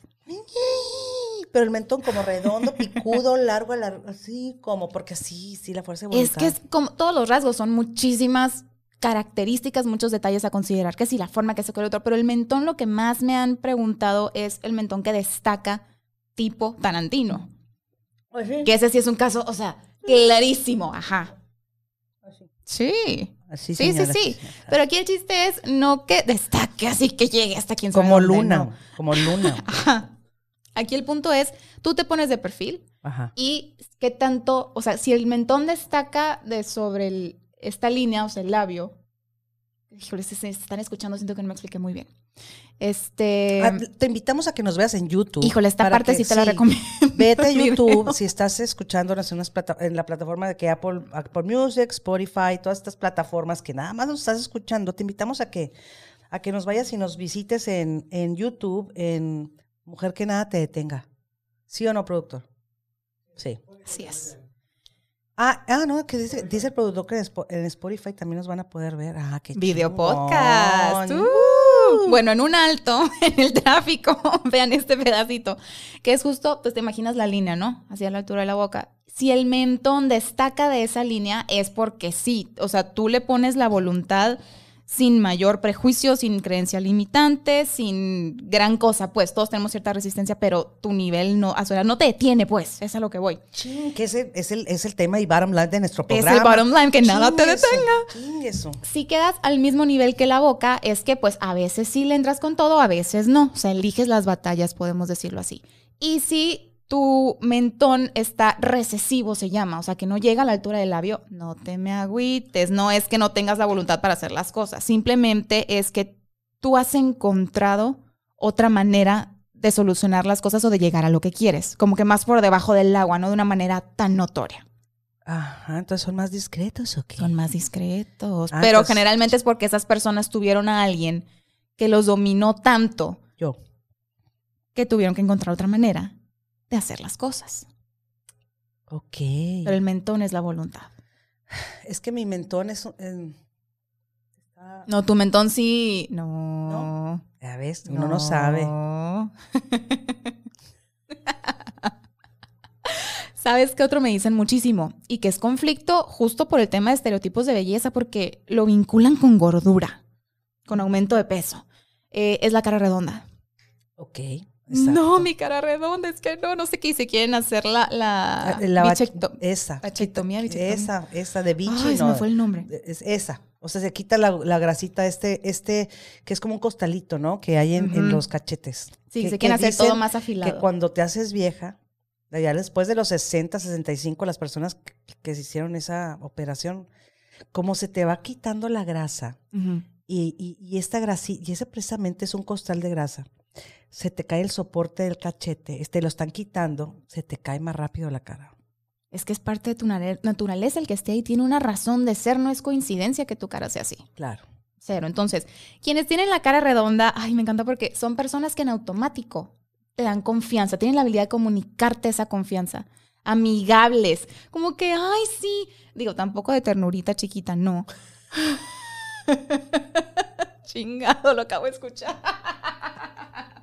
Pero el mentón como redondo, picudo, largo, largo, así como, porque sí, sí, la fuerza de Es voluntad. que es como todos los rasgos son muchísimas características, muchos detalles a considerar, que si la forma, que se el otro, pero el mentón lo que más me han preguntado es el mentón que destaca tipo Tarantino, Pues sí, que ese sí es un caso, o sea, clarísimo, ajá. así. Sí. Así, Sí, sí, sí. Pero aquí el chiste es no que destaque así que llegue hasta quien sabe Como dónde, luna, no. como luna. Ajá. Aquí el punto es, tú te pones de perfil Ajá. y qué tanto, o sea, si el mentón destaca de sobre el- esta línea, o sea, el labio, híjole, se, se están escuchando, siento que no me expliqué muy bien. Este. Ah, te invitamos a que nos veas en YouTube. Híjole, esta parte que- sí te la sí, recomiendo. Vete a. YouTube si estás escuchándonos en, unas plata- en la plataforma de que Apple, Apple Music, Spotify, todas estas plataformas que nada más nos estás escuchando. Te invitamos a que, a que nos vayas y nos visites en, en YouTube, en Mujer que Nada Te Detenga. ¿Sí o no, productor? Sí. Así es. Ah, ah, no, que dice, dice el productor que en Spo- en Spotify también nos van a poder ver. Ah, qué Video chingón. podcast. Uh. Bueno, en un alto, en el tráfico, vean este pedacito, que es justo, pues te imaginas la línea, ¿no? Hacia la altura de la boca. Si el mentón destaca de esa línea es porque sí, o sea, tú le pones la voluntad sin mayor prejuicio, sin creencia limitante, sin gran cosa, pues todos tenemos cierta resistencia, pero tu nivel no, o sea, no te detiene, pues, es a lo que voy. Ching, que ese es el, es el tema y bottom line de nuestro Es el programa. bottom line, que nada te eso, detenga. ching eso. si quedas al mismo nivel que la boca, es que pues a veces sí le entras con todo, a veces no. O sea, eliges las batallas, podemos decirlo así. Y si tu mentón está recesivo, se llama, o sea, que no llega a la altura del labio, no te me agüites. No es que no tengas la voluntad para hacer las cosas, simplemente es que tú has encontrado otra manera de solucionar las cosas o de llegar a lo que quieres, como que más por debajo del agua, no de una manera tan notoria. Ajá, entonces son más discretos o qué? Son más discretos. Ah, pero entonces- generalmente es porque esas personas tuvieron a alguien que los dominó tanto Yo. que tuvieron que encontrar otra manera de hacer las cosas. Ok. Pero el mentón es la voluntad. Es que mi mentón es... eh, está- No, tu mentón sí. No. Ya ves, uno no sabe. No. ¿Sabes qué otro me dicen muchísimo? Y que es conflicto justo por el tema de estereotipos de belleza, porque lo vinculan con gordura, con aumento de peso. Eh, es la cara redonda. Ok. No, mi cara redonda, es que no, no sé qué. Y se quieren hacer la, la, Ah, la esa. Bachectomía. Esa, esa de bichi, Ay, no. me fue el nombre. Es esa. O sea, se quita la, la grasita, este, este, que es como un costalito, ¿no? Que hay en, los cachetes. Sí, Que- se quieren hacer todo más afilado. Que cuando te haces vieja, ya después de los 60, 65, las personas que, que se hicieron esa operación, como se te va quitando la grasa, y, y, y esta grasita, y ese precisamente es un costal de grasa, se te cae el soporte del cachete, este lo están quitando, se te cae más rápido la cara. Es que es parte de tu naturaleza el que esté ahí, tiene una razón de ser, no es coincidencia que tu cara sea así. Claro. Cero. Entonces, quienes tienen la cara redonda, ay, me encanta porque son personas que en automático te dan confianza, tienen la habilidad de comunicarte esa confianza. Amigables, como que, ay, sí. Digo, tampoco de ternurita chiquita, no. Chingado, lo acabo de escuchar.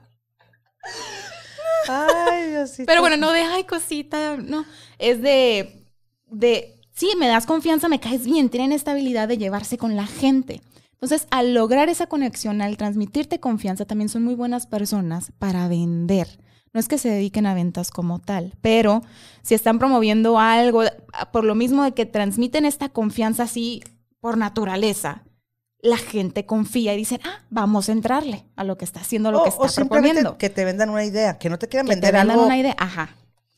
Ay, Diosito. Pero bueno, no de, ay, cosita, no. Es de, de, sí, me das confianza, me caes bien, tienen esta habilidad de llevarse con la gente. Entonces, al lograr esa conexión, al transmitirte confianza, también son muy buenas personas para vender. No es que se dediquen a ventas como tal, pero si están promoviendo algo, por lo mismo de que transmiten esta confianza así por naturaleza, la gente confía y dicen, ah, vamos a entrarle a lo que está haciendo, lo o, que o está simplemente proponiendo. que te vendan una idea, que no te quieran Que te vender vendan algo. una idea. Ajá,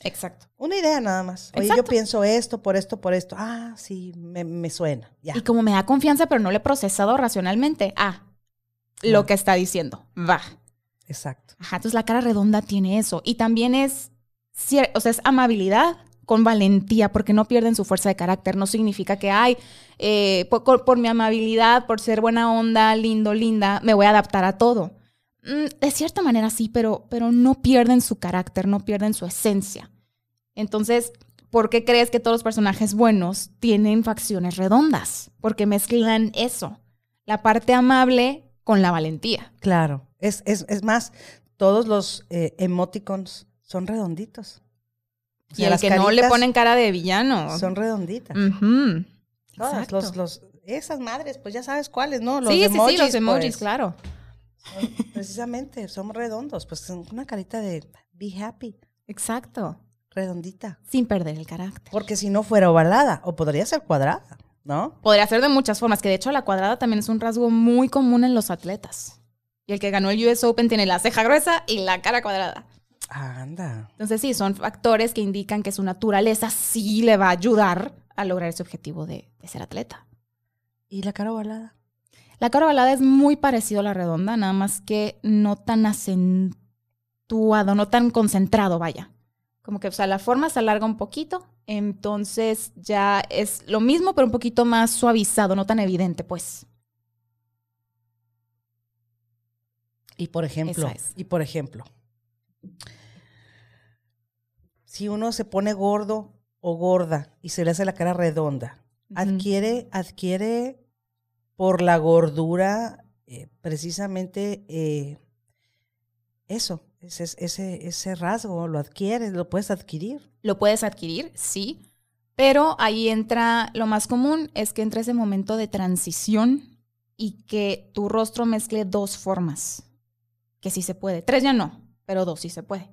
exacto. Una idea nada más. Oye, yo pienso esto, por esto, por esto. Ah, sí, me, me suena. Ya. Y como me da confianza, pero no lo he procesado racionalmente, ah, lo que está diciendo, va. Exacto. Ajá, entonces la cara redonda tiene eso. Y también es, o sea, es amabilidad con valentía, porque no pierden su fuerza de carácter. No significa que, ay, eh, por, mi amabilidad, por ser buena onda, lindo, linda, me voy a adaptar a todo. Mm, de cierta manera sí, pero, pero no pierden su carácter, no pierden su esencia. Entonces, ¿por qué crees que todos los personajes buenos tienen facciones redondas? Porque mezclan eso, la parte amable con la valentía. Claro. Es, es, es más, todos los eh, emoticons son redonditos. Y sea, el las que no le ponen cara de villano. Son redonditas. Todas, los, los, esas madres, pues ya sabes cuáles, ¿no? Los sí, sí, emojis, sí, los emojis, pues, claro. son- precisamente, son redondos. Pues son una carita de be happy, Exacto. redondita. Sin perder el carácter. Porque si no fuera ovalada, o podría ser cuadrada, ¿no? Podría ser de muchas formas, que de hecho la cuadrada también es un rasgo muy común en los atletas. Y el que ganó el US Open tiene la ceja gruesa y la cara cuadrada. Anda. Entonces sí, son factores que indican que su naturaleza sí le va a ayudar a lograr ese objetivo de, de ser atleta. ¿Y la cara ovalada? La cara ovalada es muy parecido a la redonda, nada más que no tan acentuado, no tan concentrado, vaya. Como que, o sea, la forma se alarga un poquito, entonces ya es lo mismo, pero un poquito más suavizado, no tan evidente, pues. Y por ejemplo, es. y por ejemplo, si uno se pone gordo o gorda y se le hace la cara redonda, adquiere, adquiere por la gordura eh, precisamente eh, eso, ese, ese, ese rasgo, lo adquieres, lo puedes adquirir. Lo puedes adquirir, sí, pero ahí entra, lo más común es que entre ese momento de transición y que tu rostro mezcle dos formas, que sí se puede. Tres ya no, pero dos sí se puede.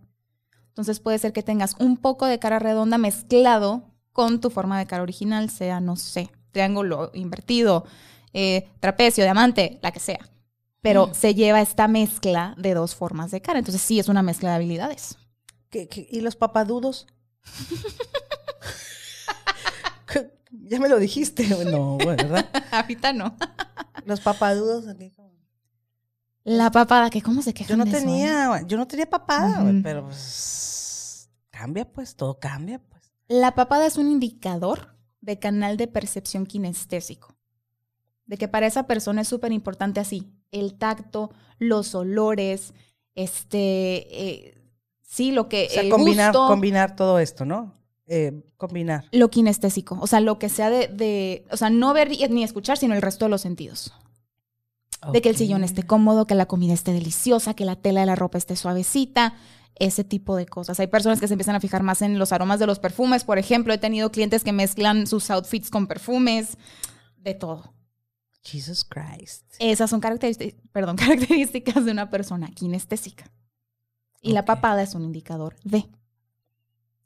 Entonces puede ser que tengas un poco de cara redonda mezclado con tu forma de cara original, sea, no sé, triángulo invertido, eh, trapecio, diamante, la que sea. Pero Mm. se lleva esta mezcla de dos formas de cara. Entonces sí es una mezcla de habilidades. ¿Qué- qué- y los papadudos? ya me lo dijiste, no, ¿verdad? Ahorita no. Los papadudos aquí La papada, que cómo se Yo quejan no de eso, eh? tenía, yo no tenía papada, pero pues, cambia pues, todo cambia pues. La papada es un indicador de canal de percepción kinestésico. De que para esa persona es súper importante así, el tacto, los olores, este, eh, sí, lo que, O sea, el combinar, gusto, combinar todo esto, ¿no? Eh, combinar. lo kinestésico, o sea, lo que sea de, de, o sea, no ver ni escuchar, sino el resto de los sentidos. De que el sillón esté cómodo, que la comida esté deliciosa, que la tela de la ropa esté suavecita, ese tipo de cosas. Hay personas que se empiezan a fijar más en los aromas de los perfumes, por ejemplo, he tenido clientes que mezclan sus outfits con perfumes, de todo. Jesus Christ. Esas son características, perdón, características de una persona kinestésica. Y la papada es un indicador de.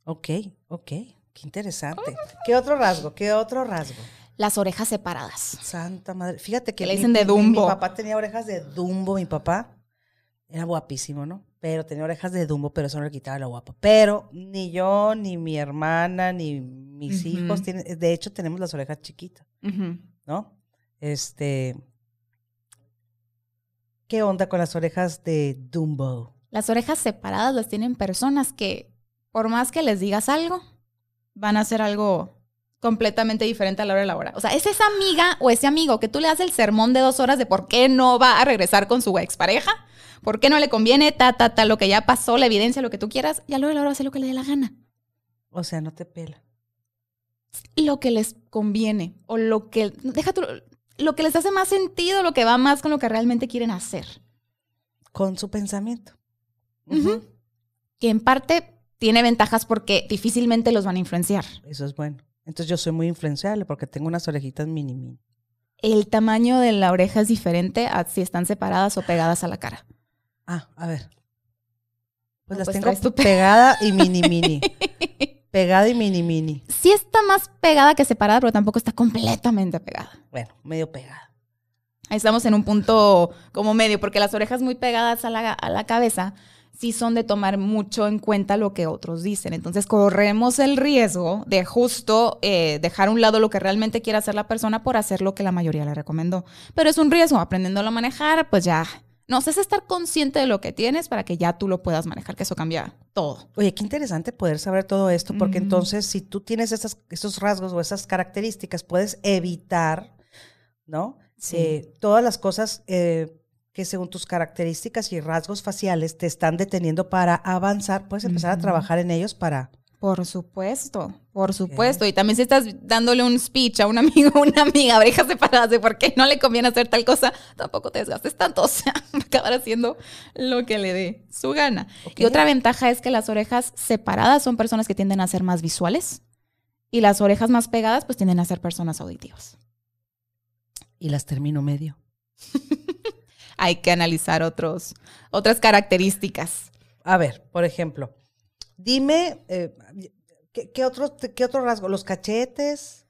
Ok, ok. Qué interesante. ¿Qué otro rasgo? ¿Qué otro rasgo? Las orejas separadas. Santa madre. Fíjate que le dicen de mi- Dumbo. Mi, papá tenía orejas de Dumbo, mi papá. Era guapísimo, ¿no? Pero tenía orejas de Dumbo, pero eso no le quitaba lo guapo. Pero ni yo, ni mi hermana, ni mis hijos tienen, de hecho tenemos las orejas chiquitas. ¿no? Este, ¿qué onda con las orejas de Dumbo? Las orejas separadas las tienen personas que, por más que les digas algo, van a hacer algo completamente diferente a la hora de la hora. O sea, es esa amiga o ese amigo que tú le das el sermón de dos horas de por qué no va a regresar con su expareja, por qué no le conviene, ta, ta, ta, lo que ya pasó, la evidencia, lo que tú quieras, y a la hora de la hora hace lo que le dé la gana. O sea, no te pela. Lo que les conviene o lo que, deja tú, lo que les hace más sentido, lo que va más con lo que realmente quieren hacer. Con su pensamiento. Que en parte tiene ventajas porque difícilmente los van a influenciar. Eso es bueno. Entonces yo soy muy influenciable porque tengo unas orejitas mini mini. El tamaño de la oreja es diferente a si están separadas o pegadas a la cara. Ah, a ver. Pues No, las pues tengo pegada y mini mini. pegada y mini mini. Sí está más pegada que separada, pero tampoco está completamente pegada. Bueno, medio pegada. Ahí estamos en un punto como medio, porque las orejas muy pegadas a la, a la cabeza sí son de tomar mucho en cuenta lo que otros dicen. Entonces corremos el riesgo de justo eh, dejar a un lado lo que realmente quiere hacer la persona por hacer lo que la mayoría le recomendó. Pero es un riesgo, aprendiéndolo a manejar, pues ya. No sé, es estar consciente de lo que tienes para que ya tú lo puedas manejar, que eso cambia todo. Oye, qué interesante poder saber todo esto, porque entonces si tú tienes esas, esos rasgos o esas características, puedes evitar, ¿no? Sí. Eh, todas las cosas eh, que según tus características y rasgos faciales te están deteniendo para avanzar, puedes empezar a trabajar en ellos para... Por supuesto, por supuesto. Y también si estás dándole un speech a un amigo o una amiga, orejas separadas de por qué no le conviene hacer tal cosa, tampoco te desgastes tanto. O sea, acabar haciendo lo que le dé su gana. Y otra ventaja es que las orejas separadas son personas que tienden a ser más visuales y las orejas más pegadas pues tienden a ser personas auditivas. Y las termino medio. Hay que analizar otros, otras características. A ver, por ejemplo, dime, eh, ¿qué, qué otro, ¿qué otro rasgo? ¿Los cachetes?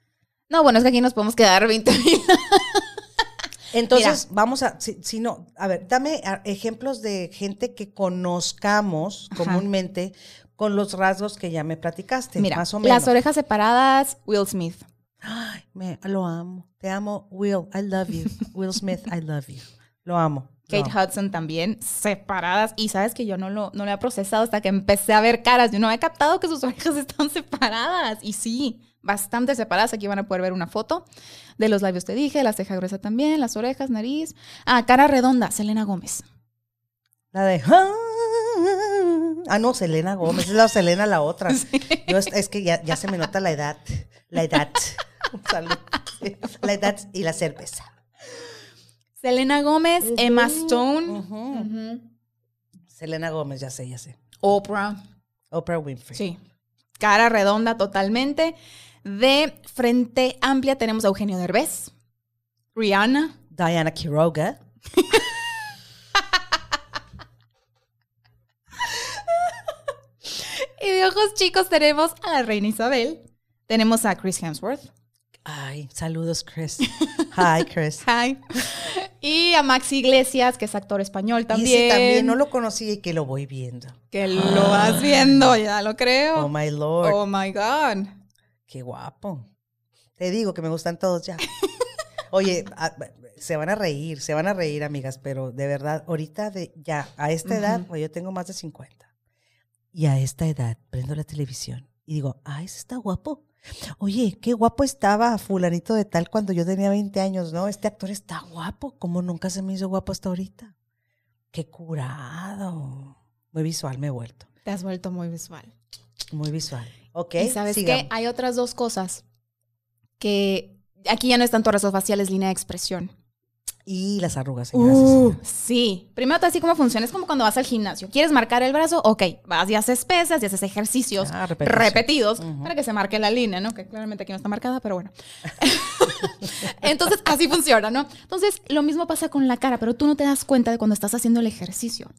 No, bueno, es que aquí nos podemos quedar 20 mil. Entonces, vamos a, si, si no, a ver, dame ejemplos de gente que conozcamos Ajá. comúnmente con los rasgos que ya me platicaste, Mira, más o menos. las orejas separadas, Will Smith. Ay, me, lo amo. Te amo, Will. I love you. Will Smith, I love you. Lo amo. Kate. Hudson también, separadas. Y sabes que yo no lo, no lo había procesado hasta que empecé a ver caras. Yo no había captado que sus orejas están separadas. Y sí, bastante separadas. Aquí van a poder ver una foto de los labios, te dije, la ceja gruesa también, las orejas, nariz. Ah, cara redonda, Selena Gómez. La de. Ah, no, Selena Gómez. Es la Selena la otra. Yo es, es que ya, ya se me nota la edad. La edad. Salud. La edad y la cerveza. Selena Gómez, Emma Stone, Selena Gómez, ya sé, ya sé. Oprah. Oprah Winfrey. Sí. Cara redonda totalmente. De frente amplia tenemos a Eugenio Derbez, Rihanna, Diana Quiroga. y de ojos chicos tenemos a la reina Isabel. Tenemos a Chris Hemsworth. Ay, saludos, Chris. Hi, Chris. Hi. Y a Max Iglesias, que es actor español Y también. ese también no lo conocí y que lo voy viendo. Que lo vas viendo, ya lo creo. Oh, my lord. Oh my God. Qué guapo. Te digo que me gustan todos ya. Oye, a- se van a reír, se van a reír, amigas, pero de verdad, ahorita de, ya, a esta edad, pues yo tengo más de 50. Y a esta edad prendo la televisión y digo, ay, ese está guapo. Oye, qué guapo estaba fulanito de tal cuando yo tenía 20 años, ¿no? Este actor está guapo, como nunca se me hizo guapo hasta ahorita. Qué curado. Muy visual me he vuelto. Te has vuelto muy visual. Muy visual. Ok, Y sabes que hay otras dos cosas que aquí ya no es tanto rasgos faciales, línea de expresión. Y las arrugas. Uh, sí. Primero te así cómo funciona. Es como cuando vas al gimnasio. ¿Quieres marcar el brazo? Ok, vas y haces pesas y haces ejercicios Ah, repetidos para que se marque la línea, ¿no? Que claramente aquí no está marcada, pero bueno. Entonces, así funciona, ¿no? Entonces, lo mismo pasa con la cara, pero tú no te das cuenta de cuando estás haciendo el ejercicio.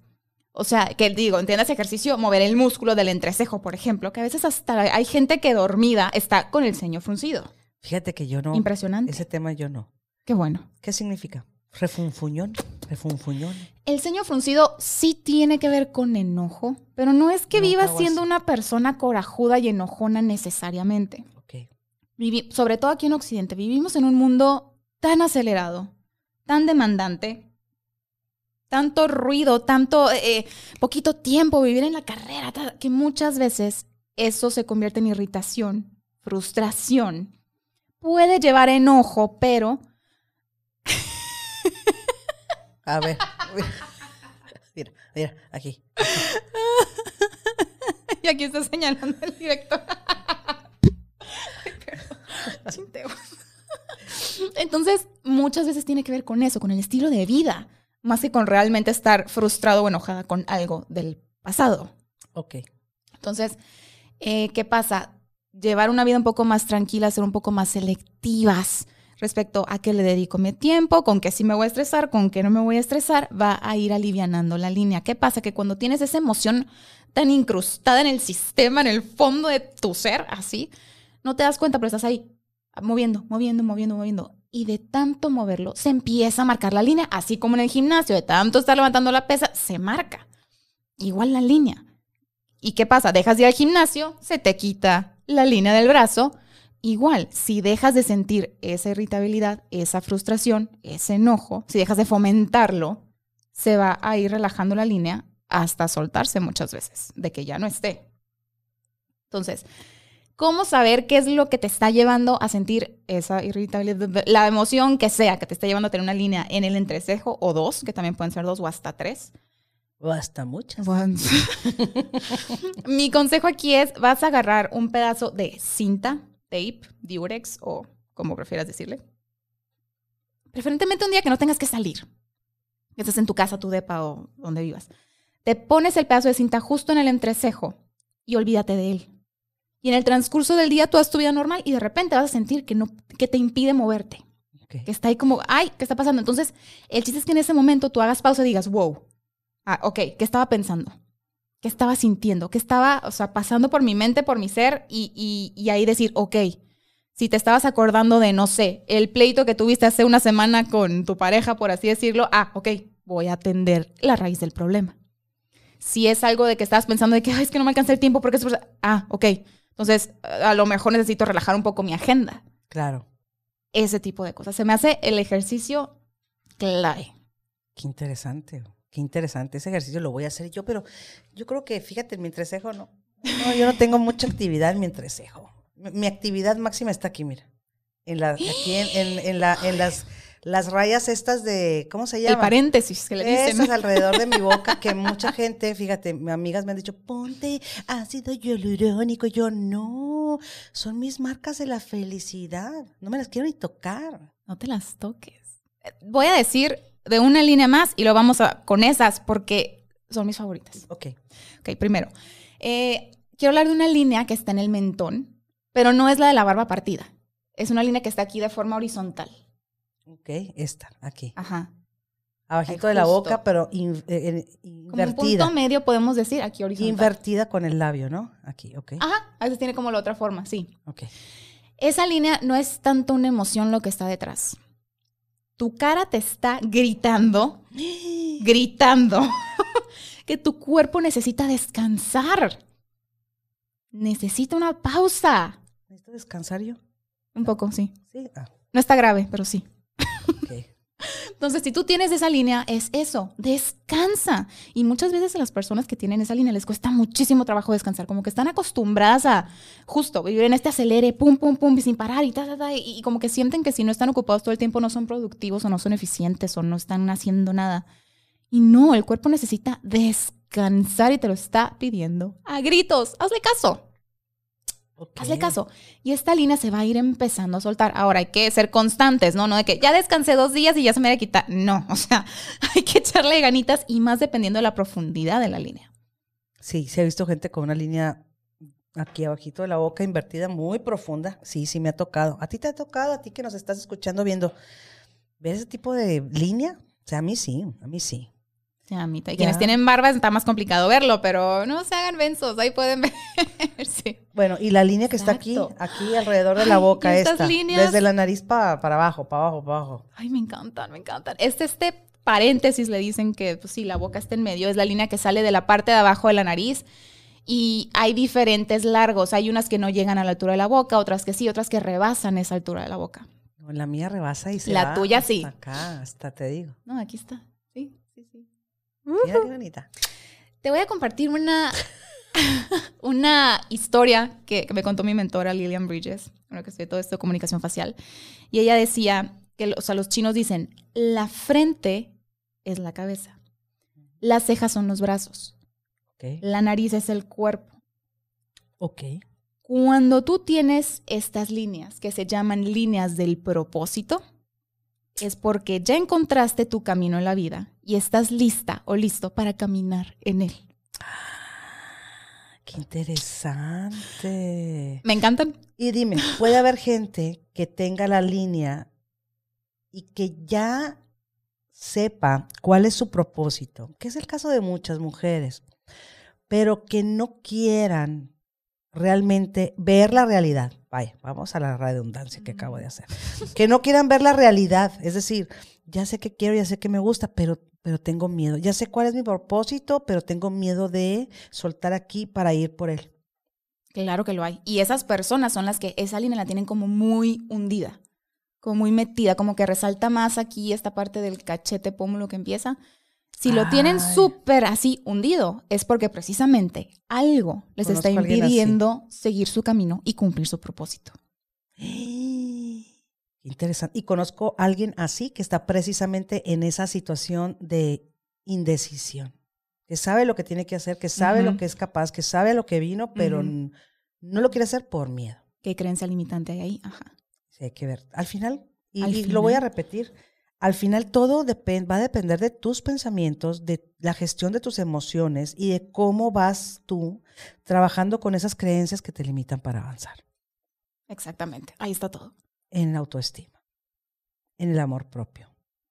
O sea, que digo, entiendas ejercicio, mover el músculo del entrecejo, por ejemplo, que a veces hasta hay gente que dormida está con el ceño fruncido. Fíjate que yo no. Impresionante. Ese tema yo no. Qué bueno. ¿Qué significa? Refunfuñón. Refunfuñón. El ceño fruncido sí tiene que ver con enojo, pero no es que hago siendo una persona corajuda y enojona necesariamente. Ok. Vivi- sobre todo aquí en Occidente, vivimos en un mundo tan acelerado, tan demandante, tanto ruido, tanto eh, poquito tiempo, vivir en la carrera, que muchas veces eso se convierte en irritación, frustración. Puede llevar enojo, pero A ver. Mira, mira, aquí. Y aquí está señalando el director. Ay. Entonces, muchas veces tiene que ver con eso, con el estilo de vida, más que con realmente estar frustrado o enojada con algo del pasado. Ok. Entonces, eh, ¿qué pasa? Llevar una vida un poco más tranquila, ser un poco más selectivas respecto a qué le dedico mi tiempo, con qué sí me voy a estresar, con qué no me voy a estresar, va a ir alivianando la línea. ¿Qué pasa? Que cuando tienes esa emoción tan incrustada en el sistema, en el fondo de tu ser, así, no te das cuenta, pero estás ahí moviendo, moviendo, moviendo, moviendo. Y de tanto moverlo, se empieza a marcar la línea, así como en el gimnasio, de tanto estar levantando la pesa, se marca. Igual la línea. ¿Y qué pasa? Dejas de ir al gimnasio, se te quita la línea del brazo. Igual, si dejas de sentir esa irritabilidad, esa frustración, ese enojo, si dejas de fomentarlo, se va a ir relajando la línea hasta soltarse muchas veces, de que ya no esté. Entonces, ¿cómo saber qué es lo que te está llevando a sentir esa irritabilidad? La emoción que sea, que te está llevando a tener una línea en el entrecejo o dos, que también pueden ser dos o hasta tres. O hasta muchas. Mi consejo aquí es, vas a agarrar un pedazo de cinta, tape, diurex o como prefieras decirle. Preferentemente un día que no tengas que salir. Que estés en tu casa, tu depa o donde vivas. Te pones el pedazo de cinta justo en el entrecejo y olvídate de él. Y en el transcurso del día tú haz tu vida normal y de repente vas a sentir que, no, que te impide moverte. Que está ahí como, ay, ¿qué está pasando? Entonces, el chiste es que en ese momento tú hagas pausa y digas, wow, ah, ok, ¿qué estaba pensando? ¿Qué estaba sintiendo? ¿Qué estaba, o sea, pasando por mi mente, por mi ser? Y, y, y ahí decir, ok, si te estabas acordando de, no sé, el pleito que tuviste hace una semana con tu pareja, por así decirlo, ah, ok, voy a atender la raíz del problema. Si es algo de que estabas pensando de que, Ay, es que no me alcanza el tiempo porque es... Ah, ok. Entonces, a lo mejor necesito relajar un poco mi agenda. Claro. Ese tipo de cosas. Se me hace el ejercicio clave. Qué interesante. Qué interesante. Ese ejercicio lo voy a hacer yo, pero yo creo que, fíjate, en mi entrecejo no. No, yo no tengo mucha actividad en mi entrecejo. Mi, mi actividad máxima está aquí, mira. En la, aquí en, en- en la, en las, las rayas estas de, ¿cómo se llama? El paréntesis que le dicen. Esas alrededor de mi boca que mucha gente, fíjate, mis amigas me han dicho, ponte ácido hialurónico. Yo no, son mis marcas de la felicidad. No me las quiero ni tocar. No te las toques. Eh, Voy a decir de una línea más y lo vamos a con esas porque son mis favoritas. Ok. Ok, primero. eh, quiero hablar de una línea que está en el mentón, pero no es la de la barba partida. Es una línea que está aquí de forma horizontal. Ok, esta, aquí. Ajá. Abajito Ahí de la boca, pero in- eh, Como un invertida. punto medio podemos decir aquí horizontal. Invertida con el labio, ¿no? Aquí, ok. Ajá, a veces tiene como la otra forma, sí. Ok. Esa línea no es tanto una emoción lo que está detrás. Tu cara te está gritando, gritando, que tu cuerpo necesita descansar. Necesita una pausa. ¿Necesito descansar yo? Un poco, sí. Sí. Ah, No está grave, pero sí. Entonces, si tú tienes esa línea, es eso, descansa. Y muchas veces a las personas que tienen esa línea les cuesta muchísimo trabajo descansar, como que están acostumbradas a justo vivir en este acelere, pum, pum, pum, y sin parar y ta, ta, ta, y, como que sienten que si no están ocupados todo el tiempo no son productivos o no son eficientes o no están haciendo nada. Y no, el cuerpo necesita descansar y te lo está pidiendo a gritos. Hazle caso. Hazle caso. Y esta línea se va a ir empezando a soltar. Ahora hay que ser constantes, ¿no? No de que ya descansé dos días y ya se me va a quitar. No, o sea, hay que echarle ganitas y más dependiendo de la profundidad de la línea. Sí, sí he visto gente con una línea aquí abajito de la boca invertida muy profunda. Sí, sí me ha tocado. ¿A ti te ha tocado? ¿A ti que nos estás escuchando viendo? ¿Ver ese tipo de línea? O sea, a mí sí, a mí sí. O sea, a mí, y Ya. quienes tienen barbas está más complicado verlo, pero no se hagan mensos, ahí pueden ver. sí. Bueno, y la línea que está aquí, aquí alrededor de la Ay, boca y estas esta, líneas- desde la nariz pa- para abajo, para abajo, para abajo. Ay, me encantan, me encantan. Este, este paréntesis le dicen que, pues sí, la boca está en medio, es la línea que sale de la parte de abajo de la nariz. Y hay diferentes largos. Hay unas que no llegan a la altura de la boca, otras que sí, otras que rebasan esa altura de la boca. La mía rebasa y se La va tuya hasta sí. Acá, hasta te digo. No, aquí está. Mira qué bonita. Te voy a compartir una, una historia que, que me contó mi mentora Lillian Bridges, bueno, que estudió todo esto de comunicación facial. Y ella decía que, o sea, los chinos dicen, la frente es la cabeza, las cejas son los brazos, la nariz es el cuerpo. Ok. Cuando tú tienes estas líneas que se llaman líneas del propósito, es porque ya encontraste tu camino en la vida y estás lista o listo para caminar en él. Qué interesante. Me encantan. Y dime, ¿puede haber gente que tenga la línea y que ya sepa cuál es su propósito? Que es el caso de muchas mujeres, pero que no quieran realmente ver la realidad. Vaya, vamos a la redundancia que acabo de hacer. Que no quieran ver la realidad. Es decir, ya sé que quiero, ya sé que me gusta, pero, pero tengo miedo. Ya sé cuál es mi propósito, pero tengo miedo de soltar aquí para ir por él. Claro que lo hay. Y esas personas son las que esa línea la tienen como muy hundida, como muy metida, como que resalta más aquí esta parte del cachete pómulo que empieza. Si lo tienen súper así hundido, es porque precisamente algo les está Conozco impidiendo seguir su camino y cumplir su propósito. Interesante. Y conozco a alguien así que está precisamente en esa situación de indecisión. Que sabe lo que tiene que hacer, que sabe lo que es capaz, que sabe a lo que vino, pero no lo quiere hacer por miedo. ¿Qué creencia limitante hay ahí? Ajá. Sí, hay que ver. Al final, y, Al y lo voy a repetir, al final todo va a depender de tus pensamientos, de la gestión de tus emociones y de cómo vas tú trabajando con esas creencias que te limitan para avanzar. Exactamente. Ahí está todo. En la autoestima, en el amor propio.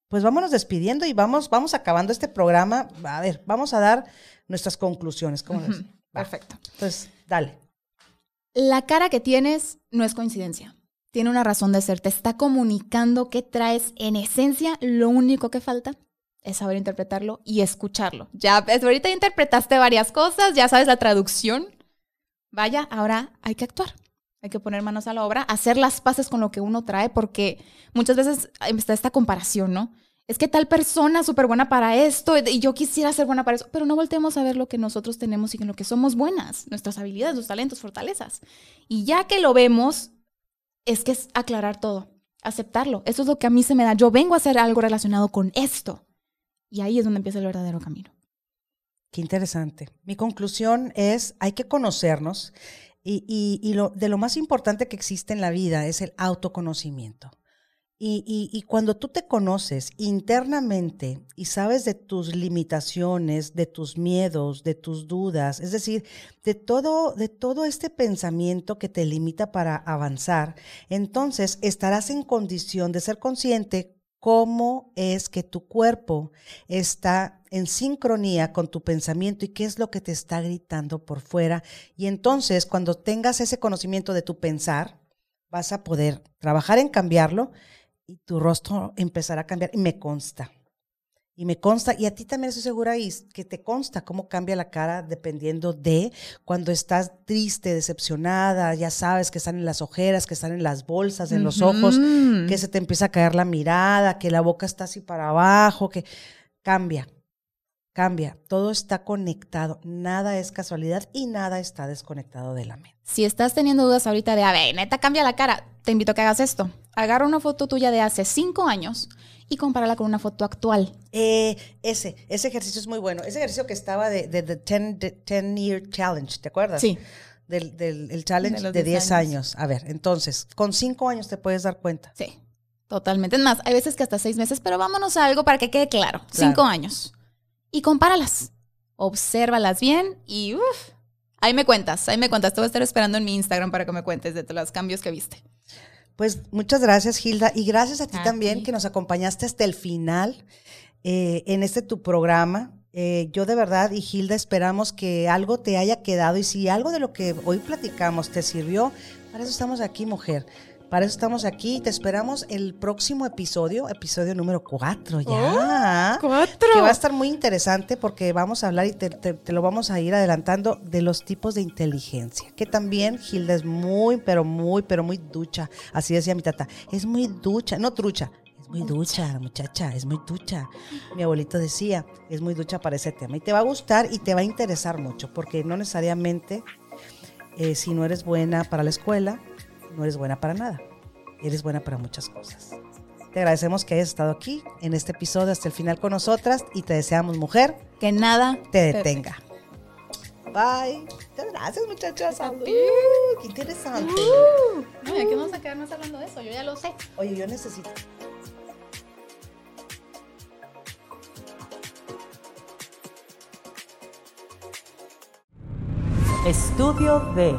Pues vámonos despidiendo y vamos, vamos acabando este programa. A ver, vamos a dar nuestras conclusiones. Perfecto. Entonces, dale. La cara que tienes no es coincidencia. Tiene una razón de ser. Te está comunicando qué traes en esencia. Lo único que falta es saber interpretarlo y escucharlo. Ya, ahorita interpretaste varias cosas, ya sabes la traducción. Vaya, ahora hay que actuar. Hay que poner manos a la obra, hacer las paces con lo que uno trae, porque muchas veces está esta comparación, ¿no? Es que tal persona es súper buena para esto y yo quisiera ser buena para eso, pero no volteemos a ver lo que nosotros tenemos y en lo que somos buenas, nuestras habilidades, nuestros talentos, fortalezas. Y ya que lo vemos, es que es aclarar todo, aceptarlo. Eso es lo que a mí se me da. Yo vengo a hacer algo relacionado con esto. Y ahí es donde empieza el verdadero camino. Qué interesante. Mi conclusión es, hay que conocernos y, lo, de lo más importante que existe en la vida es el autoconocimiento. Y, cuando tú te conoces internamente y sabes de tus limitaciones, de tus miedos, de tus dudas, es decir, de todo, de todo este pensamiento que te limita para avanzar, entonces estarás en condición de ser consciente cómo es que tu cuerpo está en sincronía con tu pensamiento y qué es lo que te está gritando por fuera. Y entonces, cuando tengas ese conocimiento de tu pensar, vas a poder trabajar en cambiarlo y tu rostro empezará a cambiar. Y me consta. Y me consta, y a ti también estoy segura, y que te consta cómo cambia la cara dependiendo de cuando estás triste, decepcionada, ya sabes que están en las ojeras, que están en las bolsas, en los ojos, que se te empieza a caer la mirada, que la boca está así para abajo, que cambia, cambia. Todo está conectado, nada es casualidad y nada está desconectado de la mente. Si estás teniendo dudas ahorita de, a ver, neta, cambia la cara, te invito a que hagas esto. Agarra una foto tuya de hace cinco años y compárala con una foto actual. Eh, ese, ese ejercicio es muy bueno. Ese ejercicio que estaba de, de, 10, Year Challenge, ¿te acuerdas? Sí. Del, del el challenge de, 10 años. A ver, entonces, con 5 años te puedes dar cuenta. Sí, totalmente. Es más, hay veces que hasta 6 meses, pero vámonos a algo para que quede claro. 5 años. Y compáralas. Obsérvalas bien y uff. Ahí me cuentas, ahí me cuentas. Te voy a estar esperando en mi Instagram para que me cuentes de los cambios que viste. Pues muchas gracias, Hilda, y gracias a ti también que nos acompañaste hasta el final eh, en este tu programa. Eh, yo de verdad y Hilda esperamos que algo te haya quedado y si algo de lo que hoy platicamos te sirvió, para eso estamos aquí, mujer. Para eso estamos aquí. Te esperamos el próximo episodio, episodio número 4 ya. Oh, ¡Cuatro! Que va a estar muy interesante porque vamos a hablar y te, lo vamos a ir adelantando de los tipos de inteligencia. Que también Hilda es muy, pero muy, pero muy ducha. Así decía mi tata. Es muy ducha, no trucha. Es muy ducha, muchacha, es muy ducha. Mi abuelito decía, es muy ducha para ese tema. Y te va a gustar y te va a interesar mucho porque no necesariamente eh, si no eres buena para la escuela, no eres buena para nada. Eres buena para muchas cosas. Te agradecemos que hayas estado aquí en este episodio hasta el final con nosotras y te deseamos, mujer, que nada te detenga. Bye. Muchas gracias, muchachas. Salud. qué interesante. Uh, no, ya que vamos a quedarnos hablando de eso, yo ya lo sé. Oye, yo necesito. Estudio de